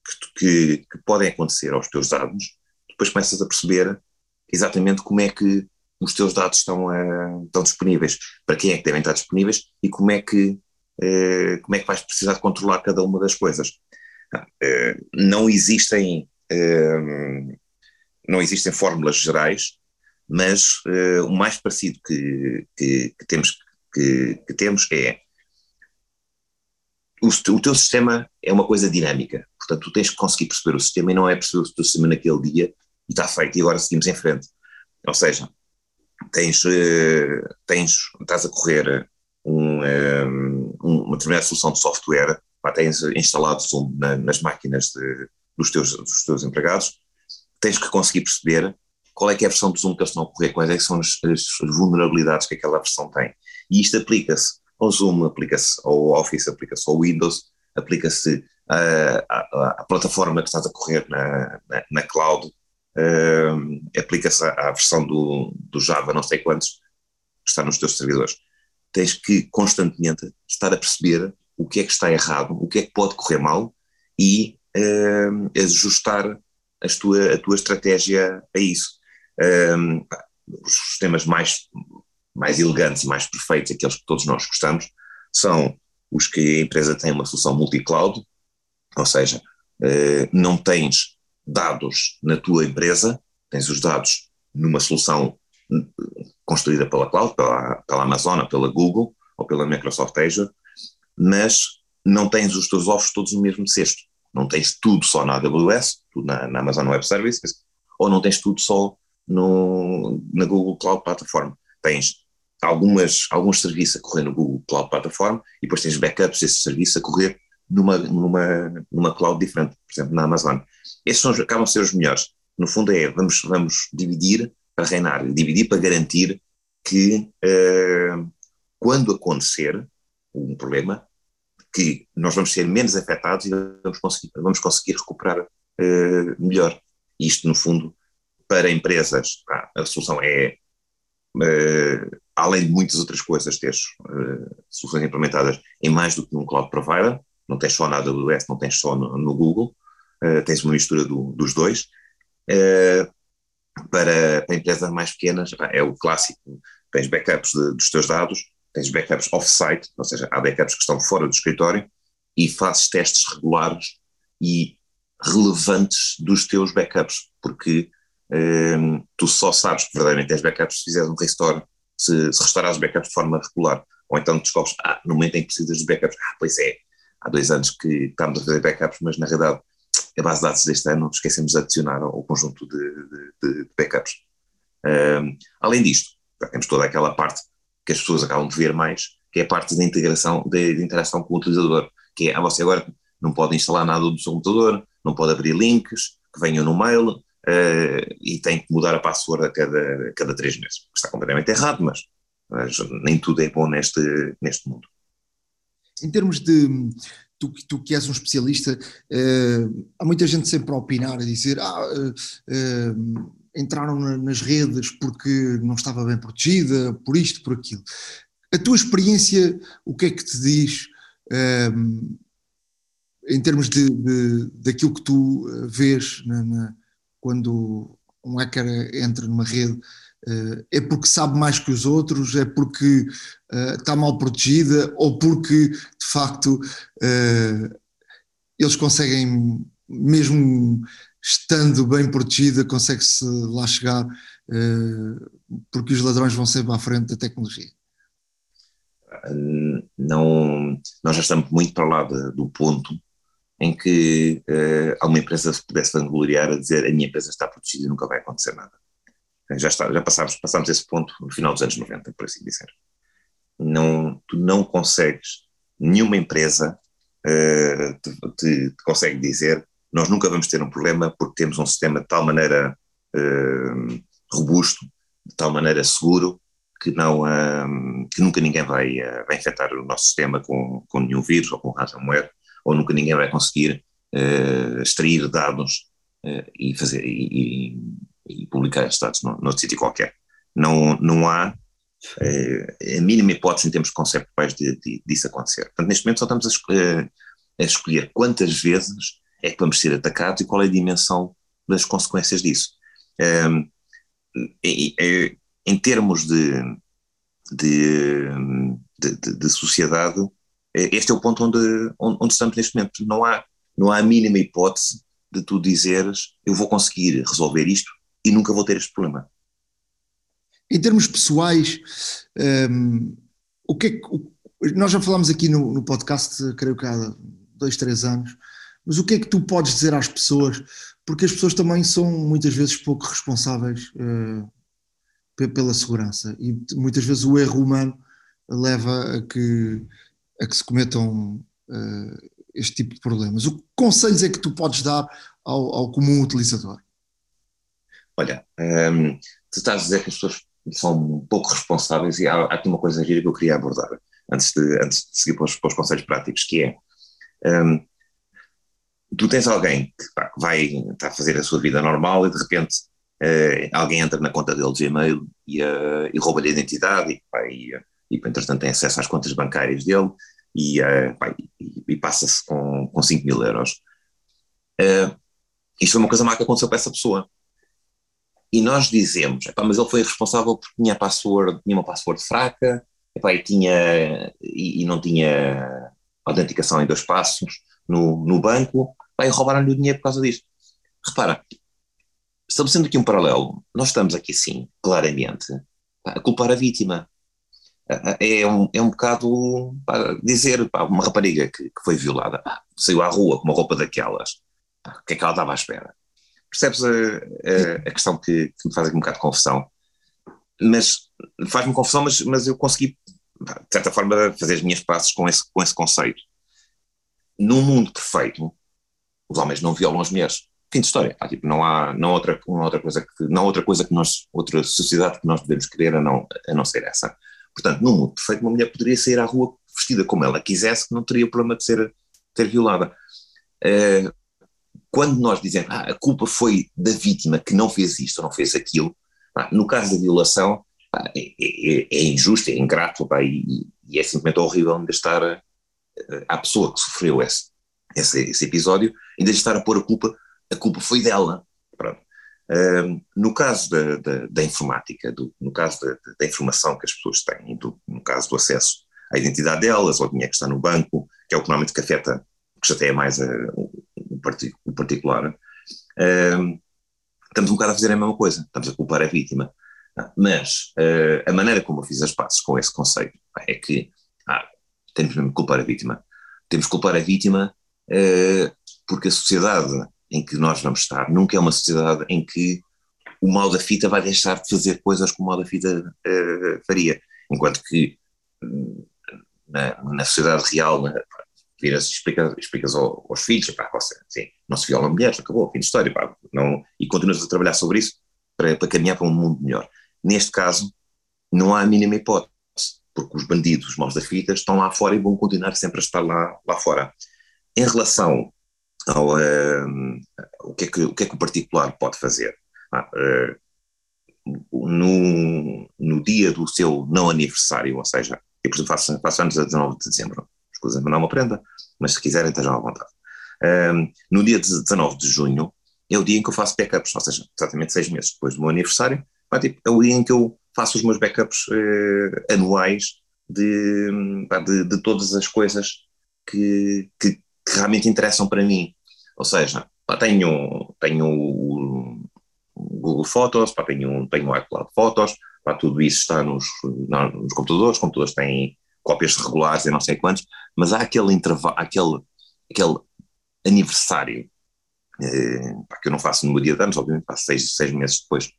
que, que, que podem acontecer aos teus dados, depois começas a perceber exatamente como é que os teus dados estão, uh, estão disponíveis, para quem é que devem estar disponíveis e como é que, uh, como é que vais precisar de controlar cada uma das coisas. Uh, não existem não existem fórmulas gerais, mas o mais parecido que, que, que temos, que, que, temos é o, o teu sistema é uma coisa dinâmica, Portanto, tu tens que conseguir perceber o sistema e não é perceber o teu sistema naquele dia e está feito e agora seguimos em frente. Ou seja, tens, uh, tens estás a correr um, um, uma determinada solução de software, pá, tens instalado Zoom na, nas máquinas de, dos, teus, dos teus empregados, tens que conseguir perceber qual é que é a versão do Zoom que eles estão a correr, quais é são as, as, vulnerabilidades que aquela versão tem. E isto aplica-se ao Zoom, aplica-se ao Office, aplica-se ao Windows, aplica-se à, plataforma que estás a correr na, na, na cloud, uh, aplica-se à, à, versão do, do Java, não sei quantos, que está nos teus servidores. Tens que constantemente estar a perceber o que é que está errado, o que é que pode correr mal e uh, ajustar a tua, a tua estratégia a isso. Um, os sistemas mais, mais elegantes e mais perfeitos, aqueles que todos nós gostamos, são os que a empresa tem uma solução multi-cloud, ou seja, uh, não tens dados na tua empresa, tens os dados numa solução hum, construída pela cloud, pela, pela Amazon, pela Google ou pela Microsoft Azure, mas não tens os teus ovos todos no mesmo cesto. Não tens tudo só na AWS, tudo na, na Amazon Web Services, ou não tens tudo só no, na Google Cloud Platform. Tens algumas, alguns serviços a correr no Google Cloud Platform e depois tens backups desses serviços a correr numa, numa, numa cloud diferente, por exemplo, na Amazon. Esses são, acabam a ser os melhores. No fundo é, vamos, vamos dividir para reinar, dividir para garantir que uh, quando acontecer um problema, que nós vamos ser menos afetados e vamos conseguir, vamos conseguir recuperar uh, melhor. Isto, no fundo, para empresas, a solução é, uh, além de muitas outras coisas, ter soluções implementadas em mais do que num cloud provider, não tens só na AWS, não tens só no, no Google, tens uma mistura do, dos dois. para, para empresas mais pequenas, é o clássico, tens backups de, dos teus dados, tens backups off-site, ou seja, há backups que estão fora do escritório e fazes testes regulares e relevantes dos teus backups, porque um, tu só sabes que verdadeiramente tens backups se fizeres um restore, se, se restaurares backups de forma regular, ou então descobres, ah, no momento em que precisas de backups, ah, pois é, há dois anos que estamos a fazer backups, mas na realidade a base de dados deste ano esquecemos de adicionar ao conjunto de, de, de backups. Um, além disto, temos toda aquela parte que as pessoas acabam de ver mais, que é a parte da integração, de interação com o utilizador, que é, ah, você agora não pode instalar nada do seu computador, não pode abrir links que venham no mail uh, e tem que mudar a password a cada, a cada três meses. Está completamente errado, mas, mas nem tudo é bom neste, neste mundo. Em termos de, tu, tu que és um especialista, uh, há muita gente sempre a opinar, a dizer, ah, uh, uh, entraram nas redes porque não estava bem protegida, por isto, por aquilo. A tua experiência, o que é que te diz em termos de, de, daquilo que tu vês na, na, quando um hacker entra numa rede? Uh, é porque sabe mais que os outros? É porque uh, está mal protegida? Ou porque, de facto, uh, eles conseguem mesmo estando bem protegida, consegue-se lá chegar, eh, porque os ladrões vão sempre à frente da tecnologia? Não, nós já estamos muito para lá do ponto em que uh, alguma empresa se pudesse vangloriar a dizer a minha empresa está protegida e nunca vai acontecer nada. Já, está, já passámos, passámos esse ponto no final dos anos 90, por assim dizer. Não, tu não consegues, nenhuma empresa uh, te, te, te, consegue dizer nós nunca vamos ter um problema porque temos um sistema de tal maneira uh, robusto, de tal maneira seguro, que, não, uh, que nunca ninguém vai, vai infectar o nosso sistema com, com nenhum vírus ou com ransomware, ou nunca ninguém vai conseguir extrair dados e, fazer, e, e, publicar esses dados noutro sítio qualquer. Não, não há a mínima hipótese em termos conceptuais de, de, disso acontecer. Portanto, neste momento só estamos a escolher, a escolher quantas vezes é que vamos ser atacados e qual é a dimensão das consequências disso. Um, em termos de, de, de, de, sociedade, este é o ponto onde, onde estamos neste momento. Não há, não há a mínima hipótese de tu dizeres eu vou conseguir resolver isto e nunca vou ter este problema. Em termos pessoais, um, o que, é que o, nós já falámos aqui no, no podcast, creio que há dois, três anos, Mas o que é que tu podes dizer às pessoas? Porque as pessoas também são muitas vezes pouco responsáveis uh, pela segurança e muitas vezes o erro humano leva a que, a que se cometam uh, este tipo de problemas. O que conselhos é que tu podes dar ao, ao comum utilizador? Olha, um, tu estás a dizer que as pessoas são pouco responsáveis e há, há aqui uma coisa gira que eu queria abordar antes de, antes de seguir para os, para os conselhos práticos, que é um, tu tens alguém que pá, vai estar a fazer a sua vida normal e de repente uh, alguém entra na conta dele de e, uh, e rouba-lhe a identidade e, pá, e, e, entretanto tem acesso às contas bancárias dele e, uh, pá, e, e passa-se com, com 5 mil euros. Uh, isto foi uma coisa má que aconteceu para essa pessoa. E nós dizemos, mas ele foi responsável porque tinha, password, tinha uma password fraca, epá, e, tinha, e, e, não tinha autenticação em dois passos no, no banco, epá, e roubaram-lhe o dinheiro por causa disto. Repara, estabelecendo aqui um paralelo, nós estamos aqui sim, claramente, a culpar a vítima. É um, é um bocado pá, dizer, uma rapariga que, que foi violada, pá, saiu à rua com uma roupa daquelas, o que é que ela estava à espera? Percebes a, a, a questão que, que, me faz aqui um bocado de confusão? Mas faz-me confusão, mas, mas eu consegui, de certa forma, fazer as minhas passes com esse, com esse conceito. Num mundo perfeito, os homens não violam as mulheres. Fim de história. Ah, tipo, não há não outra, não outra coisa que não outra coisa que nós, outra sociedade que nós devemos querer a não, a não ser essa. Portanto, num mundo perfeito, uma mulher poderia sair à rua vestida como ela quisesse, que não teria o problema de ser, ter violada. Uh, quando nós dizemos ah, a culpa foi da vítima que não fez isto ou não fez aquilo, no caso da violação pá, é, é, é, injusto, é ingrato e, e, é simplesmente horrível ainda estar a, a pessoa que sofreu esse, esse, esse, episódio, ainda estar a pôr a culpa, a culpa foi dela. Um, no caso da, da, da informática, do, no caso da, da, informação que as pessoas têm, do, no caso do acesso à identidade delas, ao dinheiro que está no banco, que é o que normalmente que afeta, que já tem mais a, o particular, uh, estamos um bocado a fazer a mesma coisa, estamos a culpar a vítima. Mas uh, a maneira como eu fiz as passes com esse conceito é que ah, temos mesmo que culpar a vítima. Temos que culpar a vítima uh, porque a sociedade em que nós vamos estar nunca é uma sociedade em que o mal da fita vai deixar de fazer coisas como o mal da fita uh, faria. Enquanto que hum, na, na sociedade real, na, viras explicas, explicas aos, aos filhos, pá, você, assim, não se violam mulheres, acabou, fim de história, pá, não, e continuas a trabalhar sobre isso para, para caminhar para um mundo melhor. Neste caso, não há a mínima hipótese, porque os bandidos, os maus da fita, estão lá fora e vão continuar sempre a estar lá, lá fora. Em relação ao uh, o, que é que, o que é que o particular pode fazer? Ah, uh, no, no dia do seu não aniversário, ou seja, eu por exemplo faço, faço anos a 19 de dezembro, escusa não é uma prenda, mas se quiserem estejam à vontade. Um, no dia 19 de junho é o dia em que eu faço backups, ou seja, exatamente seis meses depois do meu aniversário, tipo, é o dia em que eu faço os meus backups uh, anuais de, de, de, todas as coisas que, que, que, realmente interessam para mim. Ou seja, pá, tenho, tenho o Google Fotos, pá, tenho, tenho o iCloud Fotos, pá, tudo isso está nos, nos computadores, os computadores têm cópias regulares e não sei quantos, mas há aquele intervalo, aquele, aquele aniversário eh, que eu não faço no dia de anos, obviamente faço seis, seis meses depois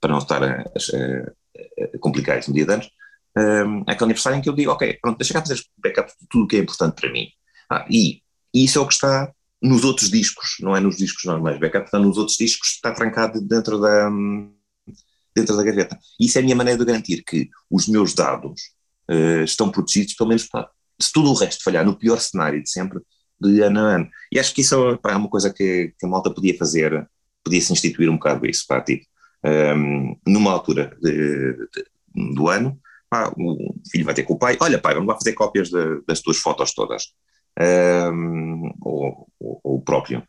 para não estar a, a, a complicar isso no dia de anos, eh, aquele aniversário em que eu digo, ok, pronto, deixa cá fazer backup de tudo o que é importante para mim. Ah, e, e isso é o que está nos outros discos, não é nos discos normais, backup está nos outros discos, está trancado dentro da, dentro da gaveta. Isso é a minha maneira de garantir que os meus dados uh, estão protegidos, pelo menos para, se tudo o resto falhar, no pior cenário de sempre, de ano a ano. E acho que isso pá, é uma coisa que, que, a malta podia fazer, podia-se instituir um bocado isso, pá, tipo, um, numa altura de, de, do ano, pá, o filho vai ter com o pai, olha pai, vamos lá fazer cópias de, das tuas fotos todas, um, ou, o próprio.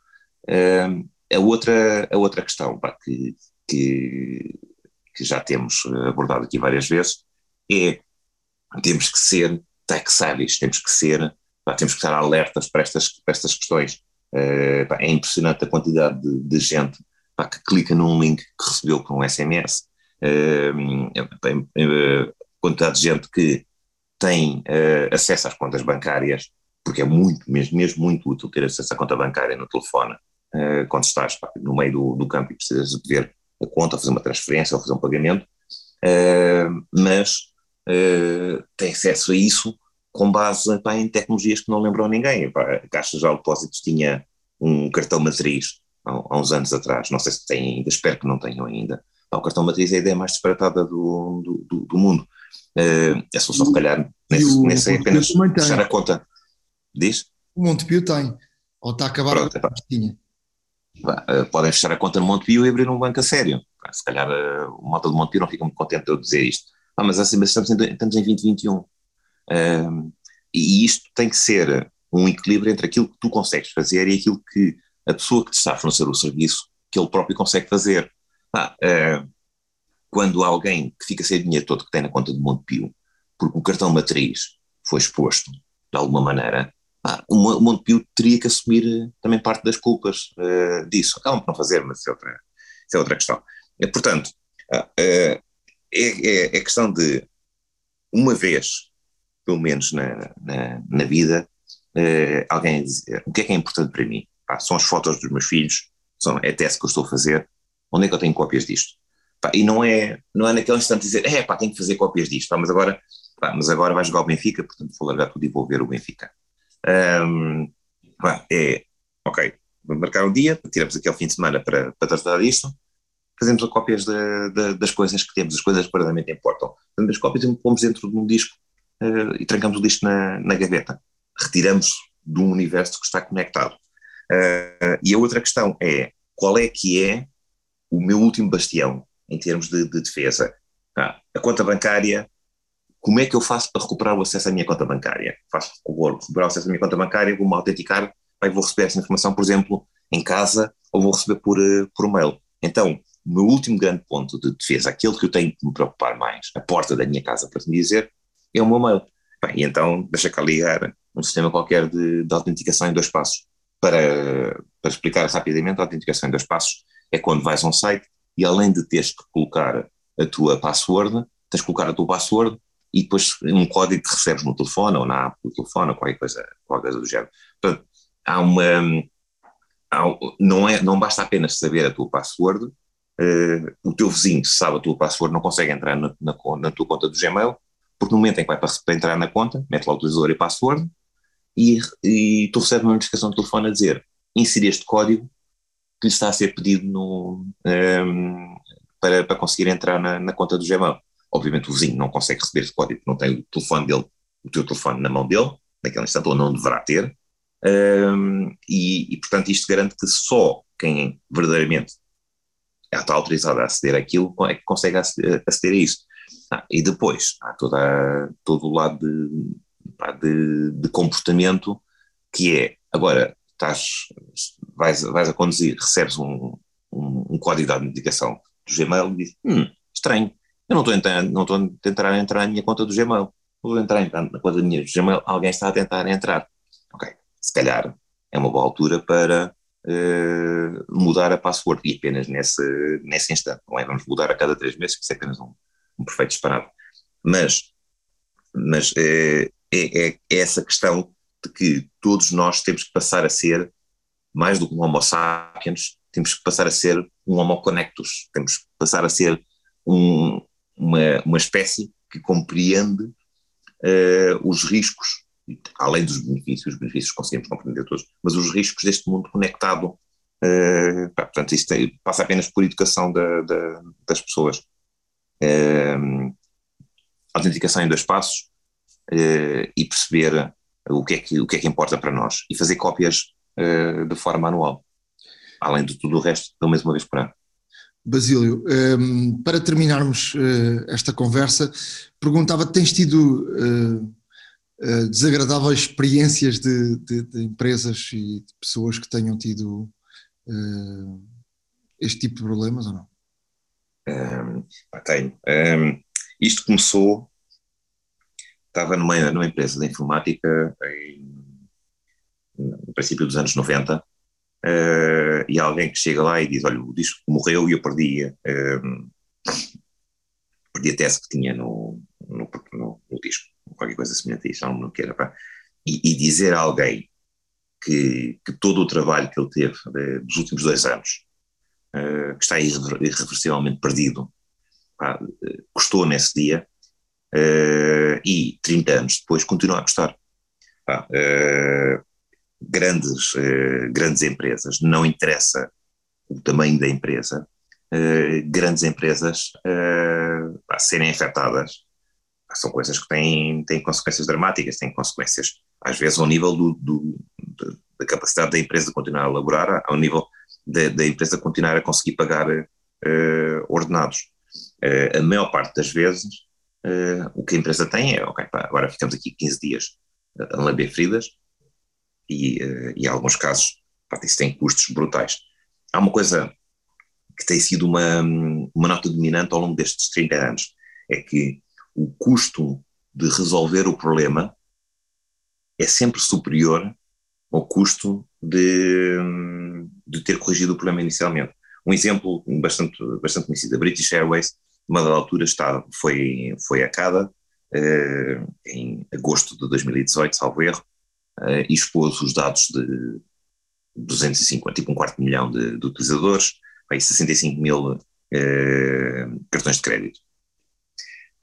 Um, a, outra, a outra questão pá, que, que, que já temos abordado aqui várias vezes é temos que ser tech savvy, temos que ser, pá, temos que estar alertas para estas, para estas questões. Uh, pá, é impressionante a quantidade de, de gente pá, que clica num link que recebeu com SMS, uh, a quantidade de gente que tem uh, acesso às contas bancárias porque é muito, mesmo, mesmo muito útil ter acesso à conta bancária no telefone, uh, quando estás pá, no meio do, do campo e precisas de ver a conta, fazer uma transferência ou fazer um pagamento, mas uh, tem acesso a isso com base pá, em tecnologias que não lembram ninguém. Pá, a Caixa de Depósitos tinha um cartão matriz há, há, uns anos atrás, não sei se tem ainda, espero que não tenham ainda. Pá, o cartão matriz é a ideia mais disparatada do, do, do, do mundo. Uh, é só, só se calhar nesse, nesse é apenas fechar a conta. Diz? O Montepio tem, ou está a acabar Pronto, a tinha. Uh, podem fechar a conta no Montepio e abrir um banco a sério. Se calhar uh, o moto do Montepio não fica muito contente de eu dizer isto. Ah, mas assim, estamos em, estamos em 2021. Uh, e isto tem que ser um equilíbrio entre aquilo que tu consegues fazer e aquilo que a pessoa que te está a fornecer o serviço, que ele próprio consegue fazer. Ah, uh, quando alguém que fica sem dinheiro todo que tem na conta do Montepio, porque o cartão matriz foi exposto de alguma maneira, ah, o Montepio teria que assumir eh, também parte das culpas uh, disso. Acabam por não fazer, mas isso é outra, isso é outra questão. E, portanto, uh, é, é, é questão de, uma vez, pelo menos na, na, na vida, uh, alguém dizer o que é que é importante para mim? Pá, são as fotos dos meus filhos, são, é a tese que eu estou a fazer, onde é que eu tenho cópias disto? Pá, e não é, não é naquele instante dizer, é pá, tenho que fazer cópias disto, pá, mas agora, pá, mas agora vai jogar o Benfica, portanto vou largar tudo e vou ver o Benfica. Um, pá, é, ok, vamos marcar um dia, tiramos aquele fim de semana para, para tratar disto, fazemos cópias de, de, das coisas que temos, as coisas que verdadeiramente importam. Fazemos as cópias e pomos dentro de um disco uh, e trancamos o disco na, na gaveta. Retiramos um universo que está conectado. Uh, e a outra questão é, qual é que é o meu último bastião? em termos de, de defesa. Ah, a conta bancária, como é que eu faço para recuperar o acesso à minha conta bancária? Faço vou recuperar o acesso à minha conta bancária, vou-me autenticar, aí vou receber essa informação, por exemplo, em casa ou vou receber por, uh, por mail. Então, o meu último grande ponto de defesa, aquele que eu tenho que me preocupar mais, a porta da minha casa, para te dizer, é o meu mail. Bem, e então, deixa cá ligar um sistema qualquer de, de autenticação em dois passos. Para, para explicar rapidamente, a autenticação em dois passos é quando vais a um site e além de teres que colocar a tua password, tens que colocar a tua password e depois um código que recebes no telefone ou na app do telefone ou qualquer coisa, qualquer coisa do género. Portanto, há uma. Há, não, é, não basta apenas saber a tua password, uh, o teu vizinho, sabe a tua password, não consegue entrar na, na, na, tua conta do Gmail, porque no momento em que vai para, para entrar na conta, mete lá o utilizador e password, e, e tu recebes uma notificação no telefone a dizer inserir este código que lhe está a ser pedido no, um, ehm, para, para conseguir entrar na, na, conta do Gmail. Obviamente o vizinho não consegue receber esse código, não tem o telefone dele, o teu telefone na mão dele, naquele instante, ou não deverá ter, um, ehm, e, e, portanto isto garante que só quem verdadeiramente está autorizado a aceder àquilo é que consegue aceder, aceder a isso. Ah, e depois há toda, todo o lado de, de, de comportamento que é, agora, estás, vais, vais a conduzir, recebes um, um, um código de autenticação do Gmail e dizes, hum, estranho, eu não estou tentar, não estou a tentar entrar na minha conta do Gmail, vou entrar na conta do minha Gmail, alguém está a tentar entrar. Ok, se calhar é uma boa altura para uh, mudar a password e apenas nesse, nesse instante, não é? Vamos mudar a cada três meses, que isso é apenas um, um perfeito disparado. Mas, mas uh, é, é, é essa questão de que todos nós temos que passar a ser, mais do que um Homo sapiens, temos que passar a ser um Homo connectus, temos que passar a ser um, uma, uma espécie que compreende uh, os riscos, além dos benefícios, os benefícios conseguimos compreender todos, mas os riscos deste mundo conectado. Uh, pá, portanto, isto é, passa apenas por educação da, da, das pessoas. Uh, autenticação em dois passos e perceber o que é que, o que, é que importa para nós e fazer cópias uh, de forma manual, além de tudo o resto, pelo menos uma vez por ano. Basílio, ehm, para terminarmos uh, esta conversa, perguntava: tens tido uh, uh, desagradáveis experiências de, de, de, empresas e de pessoas que tenham tido este tipo de problemas ou não? Um, tenho. Um, isto começou estava numa, numa empresa de informática em, no princípio dos anos 90 uh, eh, e alguém que chega lá e diz, olha, o disco morreu e eu perdi, uh, perdi a tese que tinha no, no, no, no disco, qualquer coisa semelhante a isso, não, não quero, pá. e, e dizer a alguém que, que, todo o trabalho que ele teve uh, dos últimos dois anos, uh, que está irreversivelmente perdido, pá, custou nesse dia, e 30 anos depois continua a custar. Pá, grandes, grandes empresas, não interessa o tamanho da empresa, grandes empresas pá, serem afetadas são coisas que têm, têm consequências dramáticas, têm consequências, às vezes, ao nível do, do, da capacidade da empresa de continuar a elaborar, ao nível da, da empresa continuar a conseguir pagar uh, ordenados. Uh, a maior parte das vezes, uh, o que a empresa tem é, ok, pá, agora ficamos aqui 15 dias a lamber feridas, e, e em alguns casos, pá, isso tem custos brutais. Há uma coisa que tem sido uma, uma nota dominante ao longo destes 30 anos, é que o custo de resolver o problema é sempre superior ao custo de, de ter corrigido o problema inicialmente. Um exemplo bastante, bastante conhecido, a British Airways, uma dada altura está, foi, foi acada eh, em agosto de 2018, salvo erro, eh, e expôs os dados de 250, tipo um quarto de milhão de, de utilizadores, aí 65 mil eh, cartões de crédito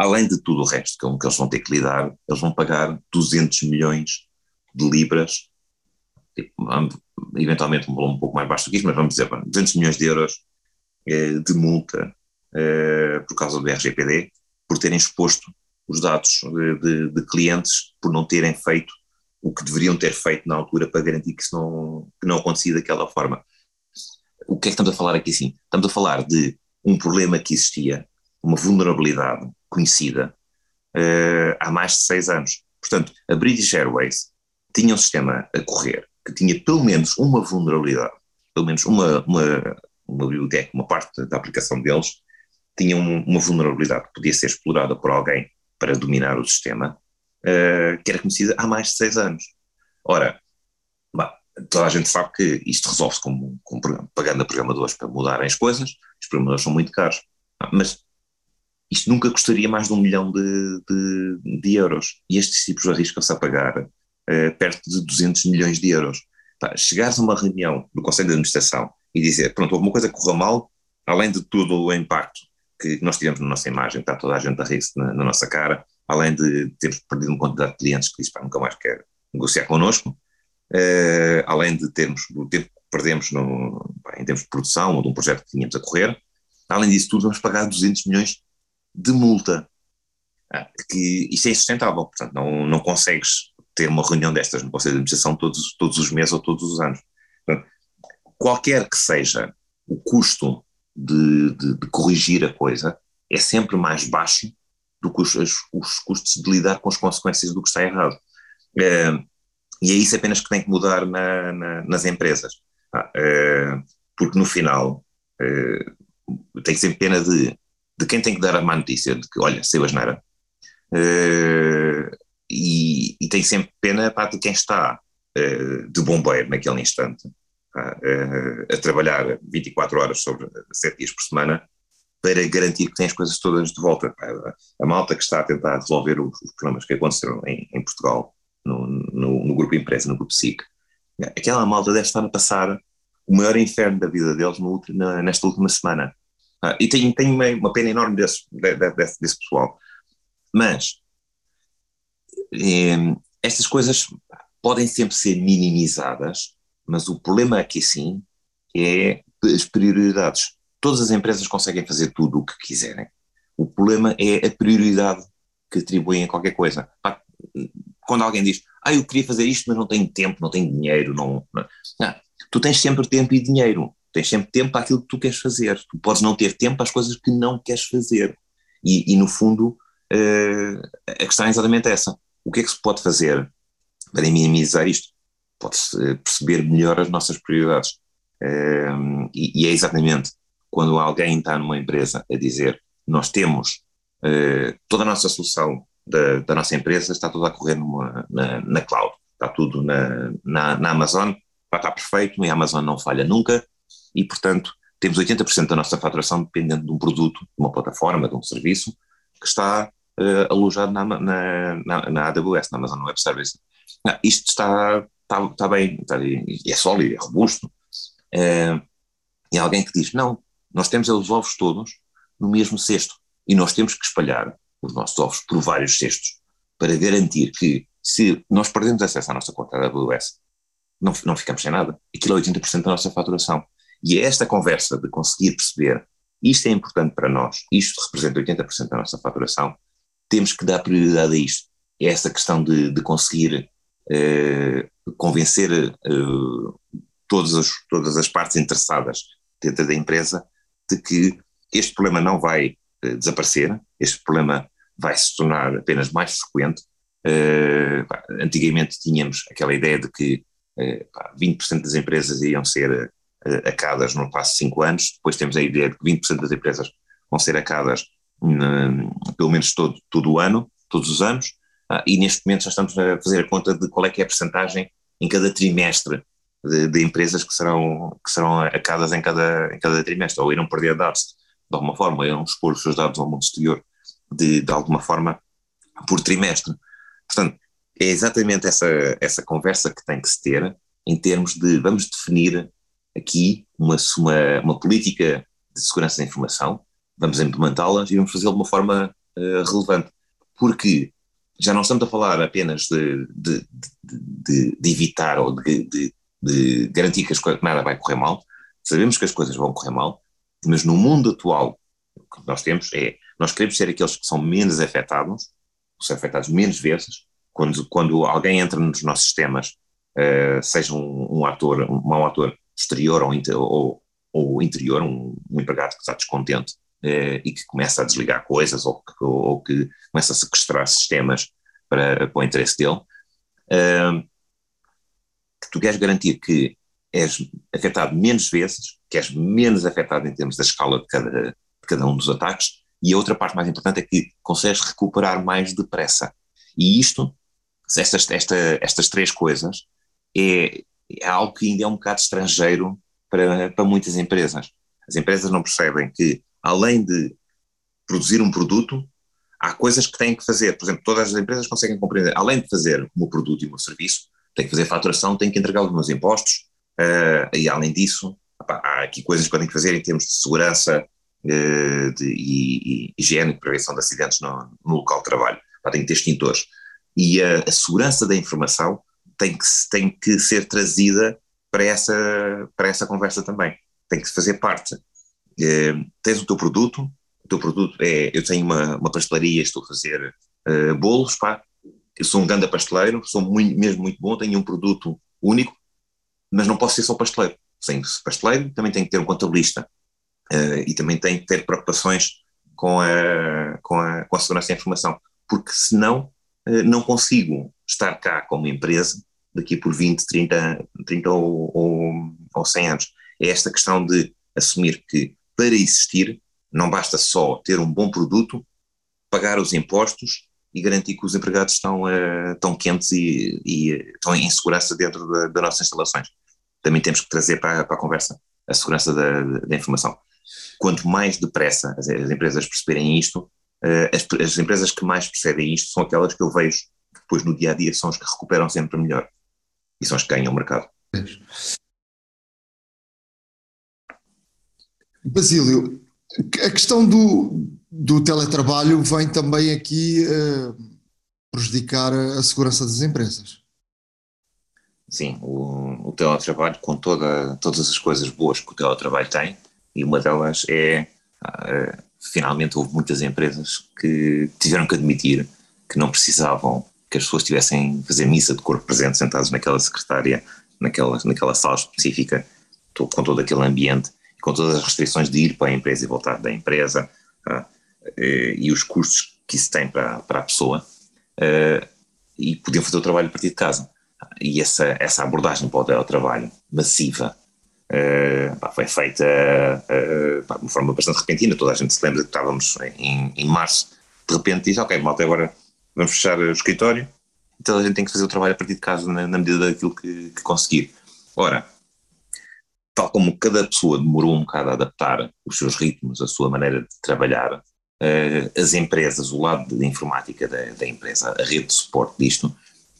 além de tudo o resto com que eles vão ter que lidar, eles vão pagar 200 milhões de libras, tipo, eventualmente um valor um pouco mais baixo do que isso, mas vamos dizer, 200 milhões de euros eh, de multa eh, por causa do RGPD, por terem exposto os dados de, de, de, clientes, por não terem feito o que deveriam ter feito na altura para garantir que isso não, que não acontecia daquela forma. O que é que estamos a falar aqui assim? Estamos a falar de um problema que existia, uma vulnerabilidade conhecida uh, há mais de seis anos. Portanto, a British Airways tinha um sistema a correr que tinha pelo menos uma vulnerabilidade, pelo menos uma, uma, uma biblioteca, uma parte da aplicação deles, tinha um, uma vulnerabilidade que podia ser explorada por alguém para dominar o sistema, uh, que era conhecida há mais de seis anos. Ora, bah, toda a gente sabe que isto resolve-se com, com, pagando a programadores para mudarem as coisas, os programadores são muito caros, mas isto nunca custaria mais de um milhão de, de, de euros. E estes tipos arriscam-se a pagar uh, perto de 200 milhões de euros. Pá, chegares a uma reunião do Conselho de Administração e dizer, pronto, houve uma coisa correu mal, além de todo o impacto que nós tivemos na nossa imagem, está toda a gente a rir-se na, na, nossa cara, além de termos perdido uma quantidade de clientes que dizem, pá, nunca mais quer negociar connosco, uh, além de termos o tempo que perdemos no, em termos de produção ou de um projeto que tínhamos a correr, além disso tudo vamos pagar 200 milhões de multa. Ah, que isso é insustentável, portanto, não, não consegues ter uma reunião destas no Conselho de Administração todos, todos os meses ou todos os anos. Portanto, qualquer que seja o custo de, de, de, corrigir a coisa, é sempre mais baixo do que os, os, custos de lidar com as consequências do que está errado. É, e é isso apenas que tem que mudar na, na, nas empresas. é, porque no final é, tem sempre pena de de quem tem que dar a má notícia de que, olha, saiu a geneira. Uh, e, e, tem sempre pena pá, de quem está uh, de bombeiro naquele instante, uh, a trabalhar 24 horas sobre 7 dias por semana para garantir que tem as coisas todas de volta. A, malta que está a tentar resolver os, os problemas que aconteceram em, em Portugal, no, no, no, grupo empresa, no grupo SIC, aquela malta deve estar a passar o maior inferno da vida deles no, na, nesta última semana. Ah, e tenho, tenho uma, uma, pena enorme desse, desse, desse pessoal. Mas eh, estas coisas podem sempre ser minimizadas, mas o problema aqui sim é as prioridades. Todas as empresas conseguem fazer tudo o que quiserem. O problema é a prioridade que atribuem a qualquer coisa. Quando alguém diz, ah, eu queria fazer isto, mas não tenho tempo, não tenho dinheiro, não, não. não. Tu tens sempre tempo e dinheiro. Tens sempre tempo para aquilo que tu queres fazer. Tu podes não ter tempo para as coisas que não queres fazer. E, e no fundo, uh, a questão é exatamente essa. O que é que se pode fazer para minimizar isto? Pode-se eh, perceber melhor as nossas prioridades. Uh, e, e, é exatamente quando alguém está numa empresa a dizer nós temos uh, toda a nossa solução da, da, nossa empresa está toda a correr numa, na, na cloud, está tudo na, na, na Amazon, está perfeito, e a Amazon não falha nunca, e, portanto, temos 80% da nossa faturação dependendo de um produto, de uma plataforma, de um serviço que está uh, alojado na, na, na, na, AWS, na Amazon Web Service. Não, isto está, está, está bem, está, é sólido, é robusto. Uh, e alguém que diz, não, nós temos os ovos todos no mesmo cesto e nós temos que espalhar os nossos ovos por vários cestos para garantir que se nós perdemos acesso à nossa conta AWS, não, não ficamos sem nada. Aquilo é 80% da nossa faturação. E é esta conversa de conseguir perceber isto é importante para nós, isto representa 80% da nossa faturação, temos que dar prioridade a isto. É essa questão de, de conseguir eh, convencer eh, todas, as, todas as partes interessadas dentro da empresa de que este problema não vai eh, desaparecer, este problema vai se tornar apenas mais frequente. antigamente tínhamos aquela ideia de que 20% das empresas iam ser acadas no espaço de 5 anos, depois temos a ideia de que 20% das empresas vão ser acadas hum, pelo menos todo, todo o ano, todos os anos, ah, e neste momento já estamos a fazer a conta de qual é que é a percentagem em cada trimestre de, de, empresas que serão, que serão acadas em cada, em cada trimestre, ou irão perder dados de alguma forma, irão expor os seus dados ao mundo exterior de, de alguma forma por trimestre. Portanto, é exatamente essa, essa conversa que tem que se ter em termos de vamos definir aqui uma, uma, uma política de segurança da informação, vamos implementá-la e vamos fazê-la de uma forma uh, relevante. Porque já não estamos a falar apenas de, de, de, de evitar ou de, garantir que as coisas, nada vai correr mal, sabemos que as coisas vão correr mal, mas no mundo atual, o que nós temos é, nós queremos ser aqueles que são menos afetados, são afetados menos vezes, quando, quando alguém entra nos nossos sistemas, uh, seja um, um ator, um mau ator, exterior ou, ou, ou interior, um, um, empregado que está descontente eh, e que começa a desligar coisas ou, ou, ou, que começa a sequestrar sistemas para, para o interesse dele, eh, que tu queres garantir que és afetado menos vezes, que és menos afetado em termos da escala de cada, de cada um dos ataques, e a outra parte mais importante é que consegues recuperar mais depressa. E isto, estas, esta, estas três coisas, é, é algo que ainda é um bocado estrangeiro para, para muitas empresas. As empresas não percebem que, além de produzir um produto, há coisas que têm que fazer. Por exemplo, todas as empresas conseguem compreender, além de fazer um produto e um serviço, têm que fazer faturação, têm que entregar os meus impostos, uh, e além disso, opa, há aqui coisas que podem fazer em termos de segurança uh, de, e, e higiene prevenção de acidentes no, no local de trabalho. Opa, tem que ter extintores. E a, a segurança da informação tem que, tem que ser trazida para essa, para essa conversa também. Tem que fazer parte. Eh, tens o teu produto, o teu produto é, eu tenho uma, uma pastelaria, estou a fazer uh, bolos, pá, eu sou um grande pasteleiro, sou muito, mesmo muito bom, tenho um produto único, mas não posso ser só pasteleiro. Sem pasteleiro, também tenho que ter um contabilista uh, e também tenho que ter preocupações com a, com a, com a segurança da informação, porque senão uh, não consigo estar cá como empresa daqui por 20, 30, 30 ou, ou, ou 100 anos. É esta questão de assumir que para existir não basta só ter um bom produto, pagar os impostos e garantir que os empregados estão, uh, estão quentes e, e estão em segurança dentro das da nossas instalações. Também temos que trazer para, para a conversa a segurança da, da informação. Quanto mais depressa as, as empresas perceberem isto, uh, as, as, empresas que mais percebem isto são aquelas que eu vejo que depois no dia a dia são as que recuperam sempre melhor e são os que ganham o mercado. Basílio, a questão do, do teletrabalho vem também aqui uh, prejudicar a segurança das empresas. Sim, o, o teletrabalho, com toda, todas as coisas boas que o teletrabalho tem, e uma delas é, uh, finalmente houve muitas empresas que tiveram que admitir que não precisavam que as pessoas tivessem fazer missa de corpo presente, sentados naquela secretária, naquela, naquela sala específica, com todo aquele ambiente, com todas as restrições de ir para a empresa e voltar da empresa, uh, e os custos que isso tem para, para a pessoa, uh, e podiam fazer o trabalho a partir de casa. E essa, essa abordagem para o trabalho massiva uh, foi feita de uma forma bastante repentina. Toda a gente se lembra que estávamos em, em março, de repente diz: Ok, malta, agora vamos fechar o escritório, então a gente tem que fazer o trabalho a partir de casa na, na medida daquilo que, que, conseguir. Ora, tal como cada pessoa demorou um bocado a adaptar os seus ritmos, a sua maneira de trabalhar, uh, as empresas, o lado da informática da, da, empresa, a rede de suporte disto,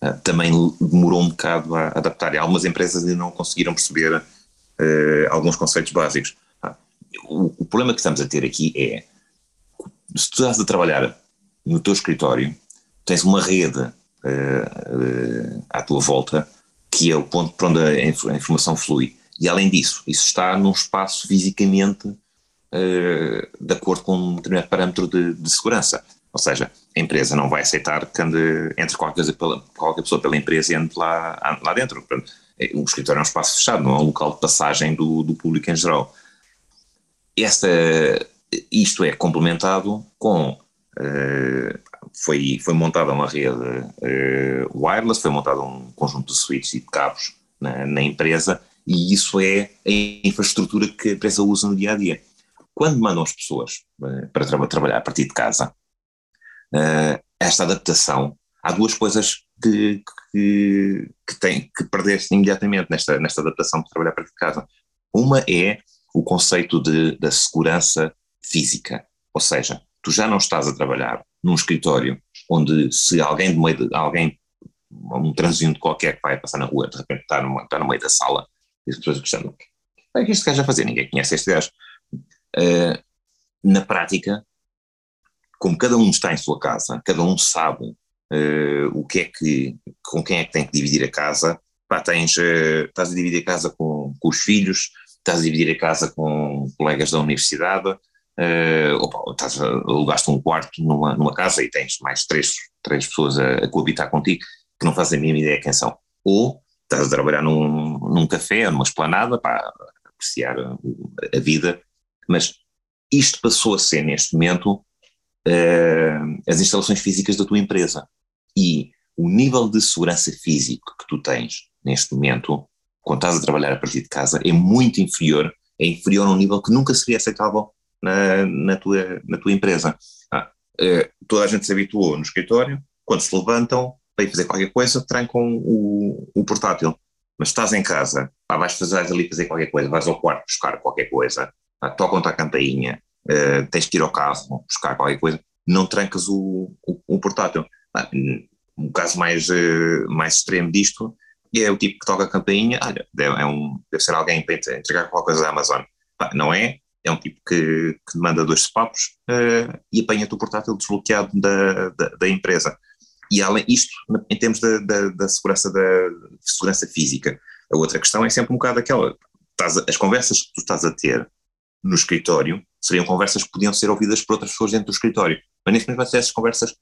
uh, também demorou um bocado a adaptar. E algumas empresas ainda não conseguiram perceber uh, alguns conceitos básicos. Uh, o, o, problema que estamos a ter aqui é, se tu estás a trabalhar no teu escritório, tens uma rede à tua volta que é o ponto para onde a informação flui. E além disso, isso está num espaço fisicamente uh, de acordo com um determinado parâmetro de, de, segurança. Ou seja, a empresa não vai aceitar que ande, entre qualquer, pela, qualquer pessoa pela empresa e ande lá, lá dentro. Portanto, é, o escritório é um espaço fechado, não é um local de passagem do, do público em geral. Esta, isto é complementado com. Uh, foi, foi montada uma rede uh, wireless, foi montado um conjunto de switches e de cabos na, na empresa e isso é a infraestrutura que a empresa usa no dia a dia. Quando mandam as pessoas uh, para tra trabalhar a partir de casa, uh, esta adaptação, há duas coisas que, que, que têm que perder-se imediatamente nesta, nesta adaptação para trabalhar a partir de casa. Uma é o conceito de, da segurança física, ou seja, tu já não estás a trabalhar num escritório onde se alguém de meio de, alguém um transiente qualquer que vai passar na rua, de repente está, numa, está no meio da sala, e as pessoas questionam, o que é que este gajo vai fazer? Ninguém conhece este gajo. Uh, na prática, como cada um está em sua casa, cada um sabe uh, o que é que, com quem é que tem que dividir a casa, pá, tens, uh, estás a dividir a casa com, com, os filhos, estás a dividir a casa com colegas da universidade, uh, opa, estás alugaste um quarto numa, numa casa e tens mais três, três pessoas a, a coabitar contigo que não fazem a mínima ideia quem são. Ou estás a trabalhar num, num café, numa esplanada, para apreciar a, a, vida, mas isto passou a ser, neste momento, uh, as instalações físicas da tua empresa. E o nível de segurança físico que tu tens, neste momento, quando estás a trabalhar a partir de casa, é muito inferior, é inferior a um nível que nunca seria aceitável na, na, tua, na tua empresa. Ah, uh, toda a gente se habituou no escritório, quando se levantam, para ir fazer qualquer coisa, trancam o, o portátil. Mas estás em casa, vais fazer ali fazer qualquer coisa, vais ao quarto buscar qualquer coisa, pá, tocam-te a campainha, uh, tens que ir ao carro buscar qualquer coisa, não trancas o, o, o portátil. Pá, um caso mais, uh, mais extremo disto é o tipo que toca a campainha, olha, é um, deve ser alguém para entregar qualquer coisa à Amazon. Não é, é um tipo que, que manda dois papos uh, e apanha-te o portátil desbloqueado da, da, da empresa. E além isto, em termos da, da, da segurança, da segurança física, a outra questão é sempre um bocado aquela, as conversas que tu estás a ter no escritório seriam conversas que podiam ser ouvidas por outras pessoas dentro do escritório, mas neste momento essas conversas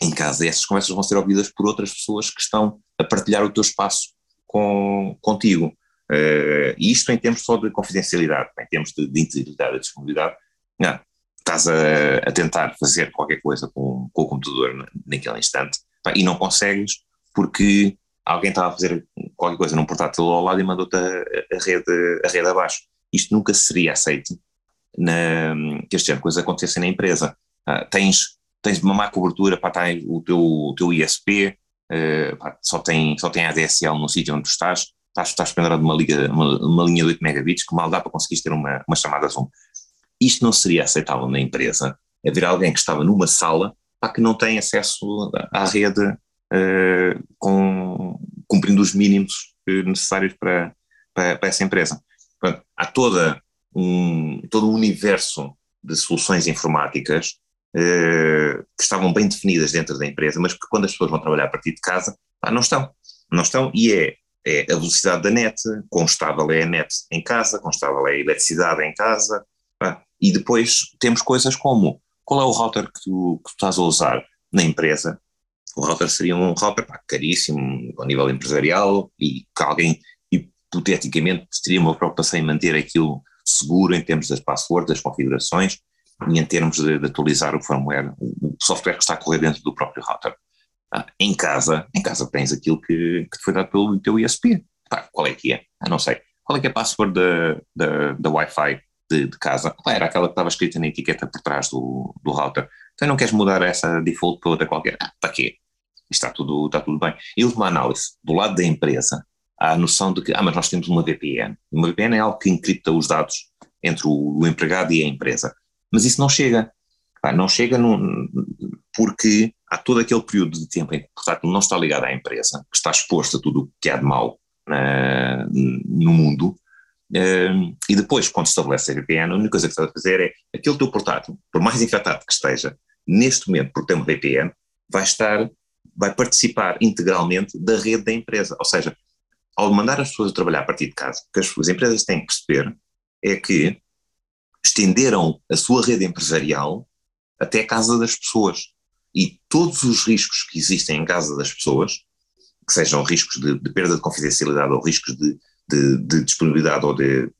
em casa, essas conversas vão ser ouvidas por outras pessoas que estão a partilhar o teu espaço com, contigo. Uh, isto em termos só de confidencialidade, em termos de, de integridade e disponibilidade, não, estás a, a, tentar fazer qualquer coisa com, com o computador naquele instante pá, e não consegues porque alguém estava a fazer qualquer coisa num portátil ao lado e mandou-te a, a, rede, a rede abaixo. Isto nunca seria aceito na, que este tipo de coisa acontecesse na empresa. Ah, tens, tens uma má cobertura, para tá o teu, o teu ISP, uh, eh, pá, só, tem, só tem ADSL no sítio onde tu estás, estás, estás pendurado numa, liga, uma, uma linha de 8 megabits que mal dá para conseguir ter uma, uma chamada Zoom. Isto não seria aceitável na empresa. Haver alguém que estava numa sala para que não tem acesso à rede uh, com, cumprindo os mínimos eh, necessários para, para, para essa empresa. Portanto, há toda um, todo um universo de soluções informáticas uh, que estavam bem definidas dentro da empresa, mas que quando as pessoas vão trabalhar a partir de casa, pá, não estão. Não estão e é, é a velocidade da net, constável é a net em casa, constável é a eletricidade em casa, pá, e depois temos coisas como qual é o router que tu, que tu estás a usar na empresa. O router seria um router pá, caríssimo ao nível empresarial e que alguém hipoteticamente teria uma preocupação em manter aquilo seguro em termos das passwords, das configurações e em termos de, de atualizar o firmware, o, software que está a correr dentro do próprio router. Ah, em casa, em casa tens aquilo que, que te foi dado pelo teu ISP. Pá, qual é que é? Ah, não sei. Qual é que é a password da, da, da Wi-Fi de, de casa, era aquela que estava escrita na etiqueta por trás do, do router. Então não queres mudar essa default para outra qualquer? Ah, para quê? Está tudo, está tudo bem. E última análise, do lado da empresa, há a noção de que, ah, mas nós temos uma VPN. Uma VPN é algo que encripta os dados entre o, o empregado e a empresa. Mas isso não chega. Ah, não chega, num, porque há todo aquele período de tempo em que, portanto, não está ligado à empresa, que está exposto a tudo o que há de mal uh, no mundo, uh, e depois, quando estabelece a VPN, a única coisa que está a fazer é aquele teu portátil, por mais infectado que esteja, neste momento, por ter uma VPN, vai estar, vai participar integralmente da rede da empresa. Ou seja, ao mandar as pessoas a trabalhar a partir de casa, o que as, as empresas têm que perceber é que estenderam a sua rede empresarial até a casa das pessoas. E todos os riscos que existem em casa das pessoas, que sejam riscos de, de perda de confidencialidade ou riscos de, de, de disponibilidade ou de,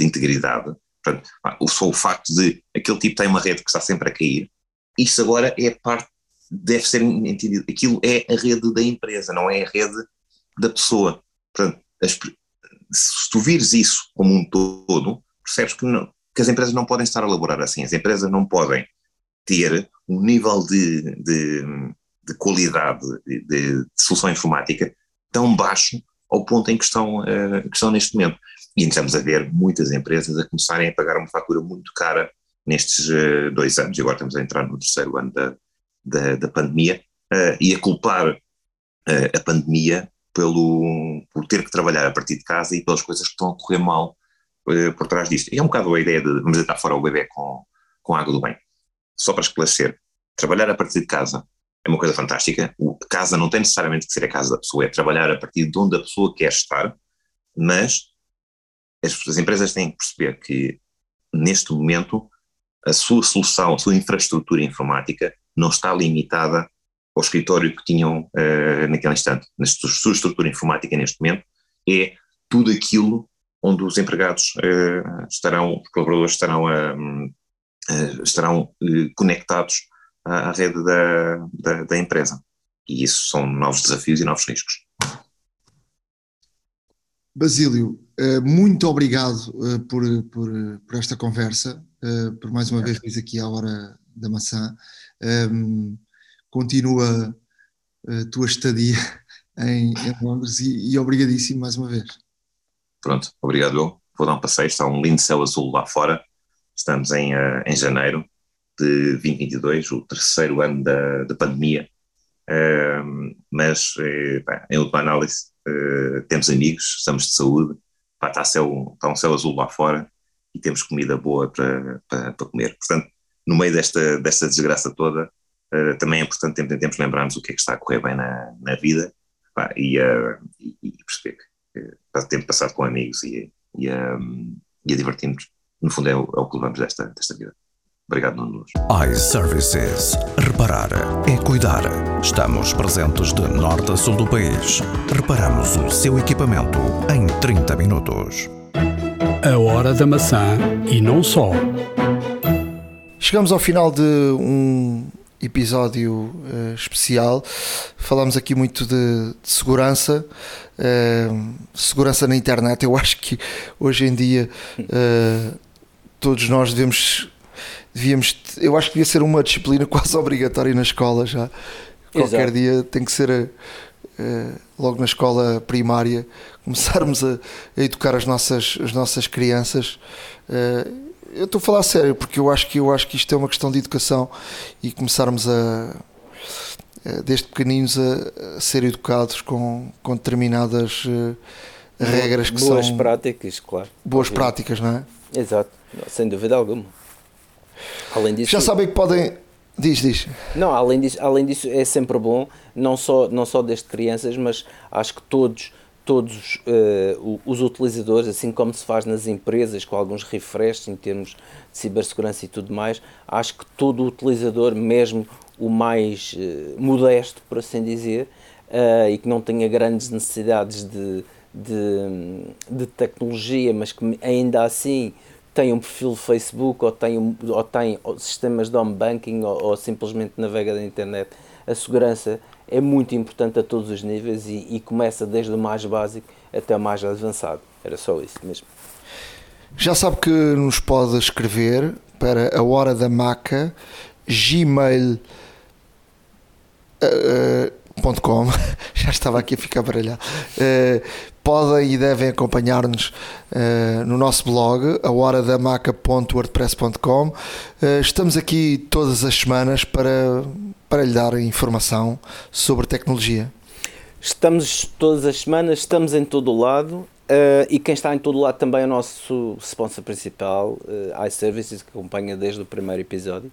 integridade, portanto, só o facto de aquele tipo tem uma rede que está sempre a cair, isso agora é parte, deve ser entendido, aquilo é a rede da empresa, não é a rede da pessoa. Portanto, as, se tu vires isso como um todo, percebes que, não, que as empresas não podem estar a elaborar assim, as empresas não podem ter um nível de, de, de qualidade de, de, solução informática tão baixo ao ponto em que estão, uh, que estão neste momento. E estamos a ver muitas empresas a começarem a pagar uma fatura muito cara nestes uh, dois anos, e agora estamos a entrar no terceiro ano da, da, da pandemia, uh, e a culpar a pandemia pelo, por ter que trabalhar a partir de casa e pelas coisas que estão a correr mal por trás disto. E é um bocado a ideia de vamos deitar fora o bebê com, com água do bem só para esclarecer, trabalhar a partir de casa é uma coisa fantástica. O, casa não tem necessariamente que ser a casa da pessoa, é trabalhar a partir de onde a pessoa quer estar, mas as, as empresas têm que perceber que, neste momento, a sua solução, a sua infraestrutura informática não está limitada ao escritório que tinham uh, naquele instante. A sua estrutura informática, neste momento, é tudo aquilo onde os empregados uh, estarão, os colaboradores estarão a, uh, estarão uh, conectados à, à rede da, da, da, empresa. E isso são novos desafios e novos riscos. Basílio, uh, muito obrigado por, por, por, esta conversa, por mais uma vez vir aqui à Hora da Maçã. Um, continua a tua estadia em, em Londres e, e obrigadíssimo mais uma vez. Pronto, obrigado eu. Vou dar um passeio, está um lindo céu azul lá fora Estamos em, uh, em janeiro de 2022, o terceiro ano da, da pandemia, uh, mas uh, pá, em última análise uh, temos amigos, estamos de saúde, pá, está, céu, está um céu azul lá fora e temos comida boa para, para, para comer. Portanto, no meio desta, desta desgraça toda, também é importante temos, temos lembrarmos o que é que está a correr bem na, na vida pá, e, e, e, perceber que, que tempo passado com amigos e, e, e a divertirmos no fundo é o, é o que levamos desta, desta vida. Obrigado, Nuno Luz. iServices. Reparar é cuidar. Estamos presentes de norte a sul do país. Reparamos o seu equipamento em 30 minutos. A hora da maçã e não só. Chegamos ao final de um episódio uh, especial. Falamos aqui muito de, de segurança, uh, segurança na internet. Eu acho que hoje em dia uh, todos nós devemos, devíamos, eu acho que devia ser uma disciplina quase obrigatória na escola já. Qualquer Exato. dia tem que ser uh, logo na escola primária começarmos a, a, educar as nossas, as nossas crianças. Uh, eu estou a falar a sério porque eu acho que eu acho que isto é uma questão de educação e começarmos a desde pequeninos a, a ser educados com, com determinadas regras que boas são boas práticas, claro. Boas práticas, não é? Exato, sem dúvida alguma. Além disso, já sabem que podem. Diz, diz. Não, além disso, além disso é sempre bom, não só, não só desde crianças, mas acho que todos, todos uh, os utilizadores, assim como se faz nas empresas, com alguns refreshes em termos de cibersegurança e tudo mais, acho que todo o utilizador, mesmo o mais uh, modesto, por assim dizer, uh, e que não tenha grandes necessidades de, de, de tecnologia, mas que ainda assim tem um perfil Facebook ou tem, um, ou tem sistemas de home banking ou, ou, simplesmente navega na internet, a segurança é muito importante a todos os níveis e, e, começa desde o mais básico até o mais avançado. Era só isso mesmo. Já sabe que nos pode escrever para a hora da maca gmail uh, uh, .com, já estava aqui a ficar baralhado. Uh, podem e devem acompanhar-nos uh, no nosso blog, a horadamaca.wordpress.com. Uh, estamos aqui todas as semanas para, para lhe dar informação sobre tecnologia. Estamos todas as semanas, estamos em todo o lado Uh, e quem está em todo lado também é o nosso sponsor principal, uh, iServices, que acompanha desde o primeiro episódio.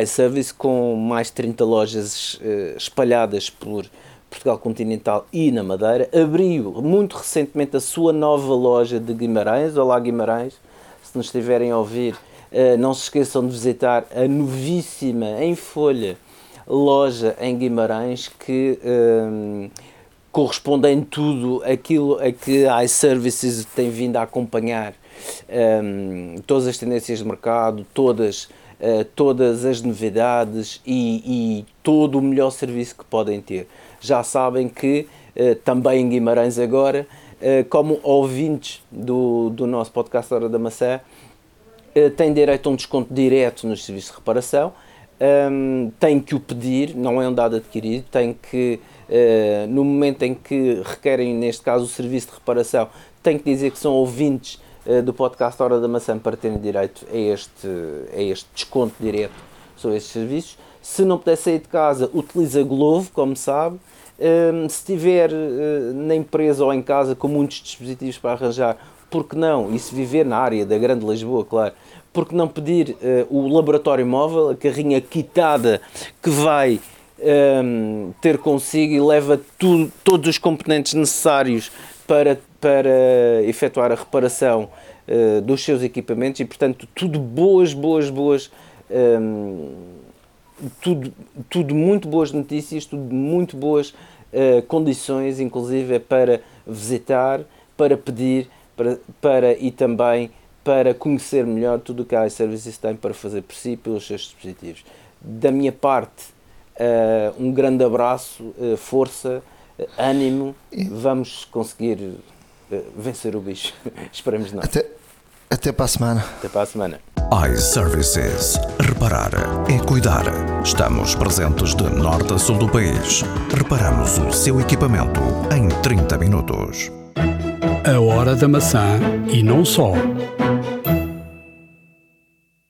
IService, com mais de 30 lojas uh, espalhadas por Portugal continental e na Madeira, abriu muito recentemente a sua nova loja de Guimarães. Olá, Guimarães, se nos estiverem a ouvir, uh, não se esqueçam de visitar a novíssima, em folha, loja em Guimarães que corresponde em tudo aquilo a que a iServices tem vindo a acompanhar um, todas as tendências de mercado, todas, uh, todas as novidades e, e, todo o melhor serviço que podem ter. Já sabem que uh, também em Guimarães agora, uh, como ouvintes do, do nosso podcast Hora da Maçã, têm direito a um desconto direto nos serviços de reparação, um, têm que o pedir, não é um dado adquirido, têm que Uh, no momento em que requerem, neste caso, o serviço de reparação, têm que dizer que são ouvintes uh, do podcast Hora da Maçã para terem direito a este, a este desconto direto sobre estes serviços. Se não puder sair de casa, utiliza Glovo, como sabe. Uh, se estiver na empresa ou em casa com muitos dispositivos para arranjar, por que não? E se viver na área da Grande Lisboa, claro, por que não pedir o laboratório móvel, a carrinha quitada que vai um, ter consigo e leva tu, todos os componentes necessários para, para efetuar a reparação uh, dos seus equipamentos e, portanto, tudo boas, boas, boas. Um, tudo, tudo muito boas notícias, tudo muito boas uh, condições, inclusive para visitar, para pedir para, para e também para conhecer melhor tudo o que a iServices tem para fazer por si pelos seus dispositivos. Da minha parte, Uh, um grande abraço, uh, força, ânimo. Vamos conseguir vencer o bicho. Esperemos não. Até, até para a semana. Até para a semana. iServices. Reparar é cuidar. Estamos presentes de norte a sul do país. Reparamos o seu equipamento em 30 minutos. A hora da maçã e não só.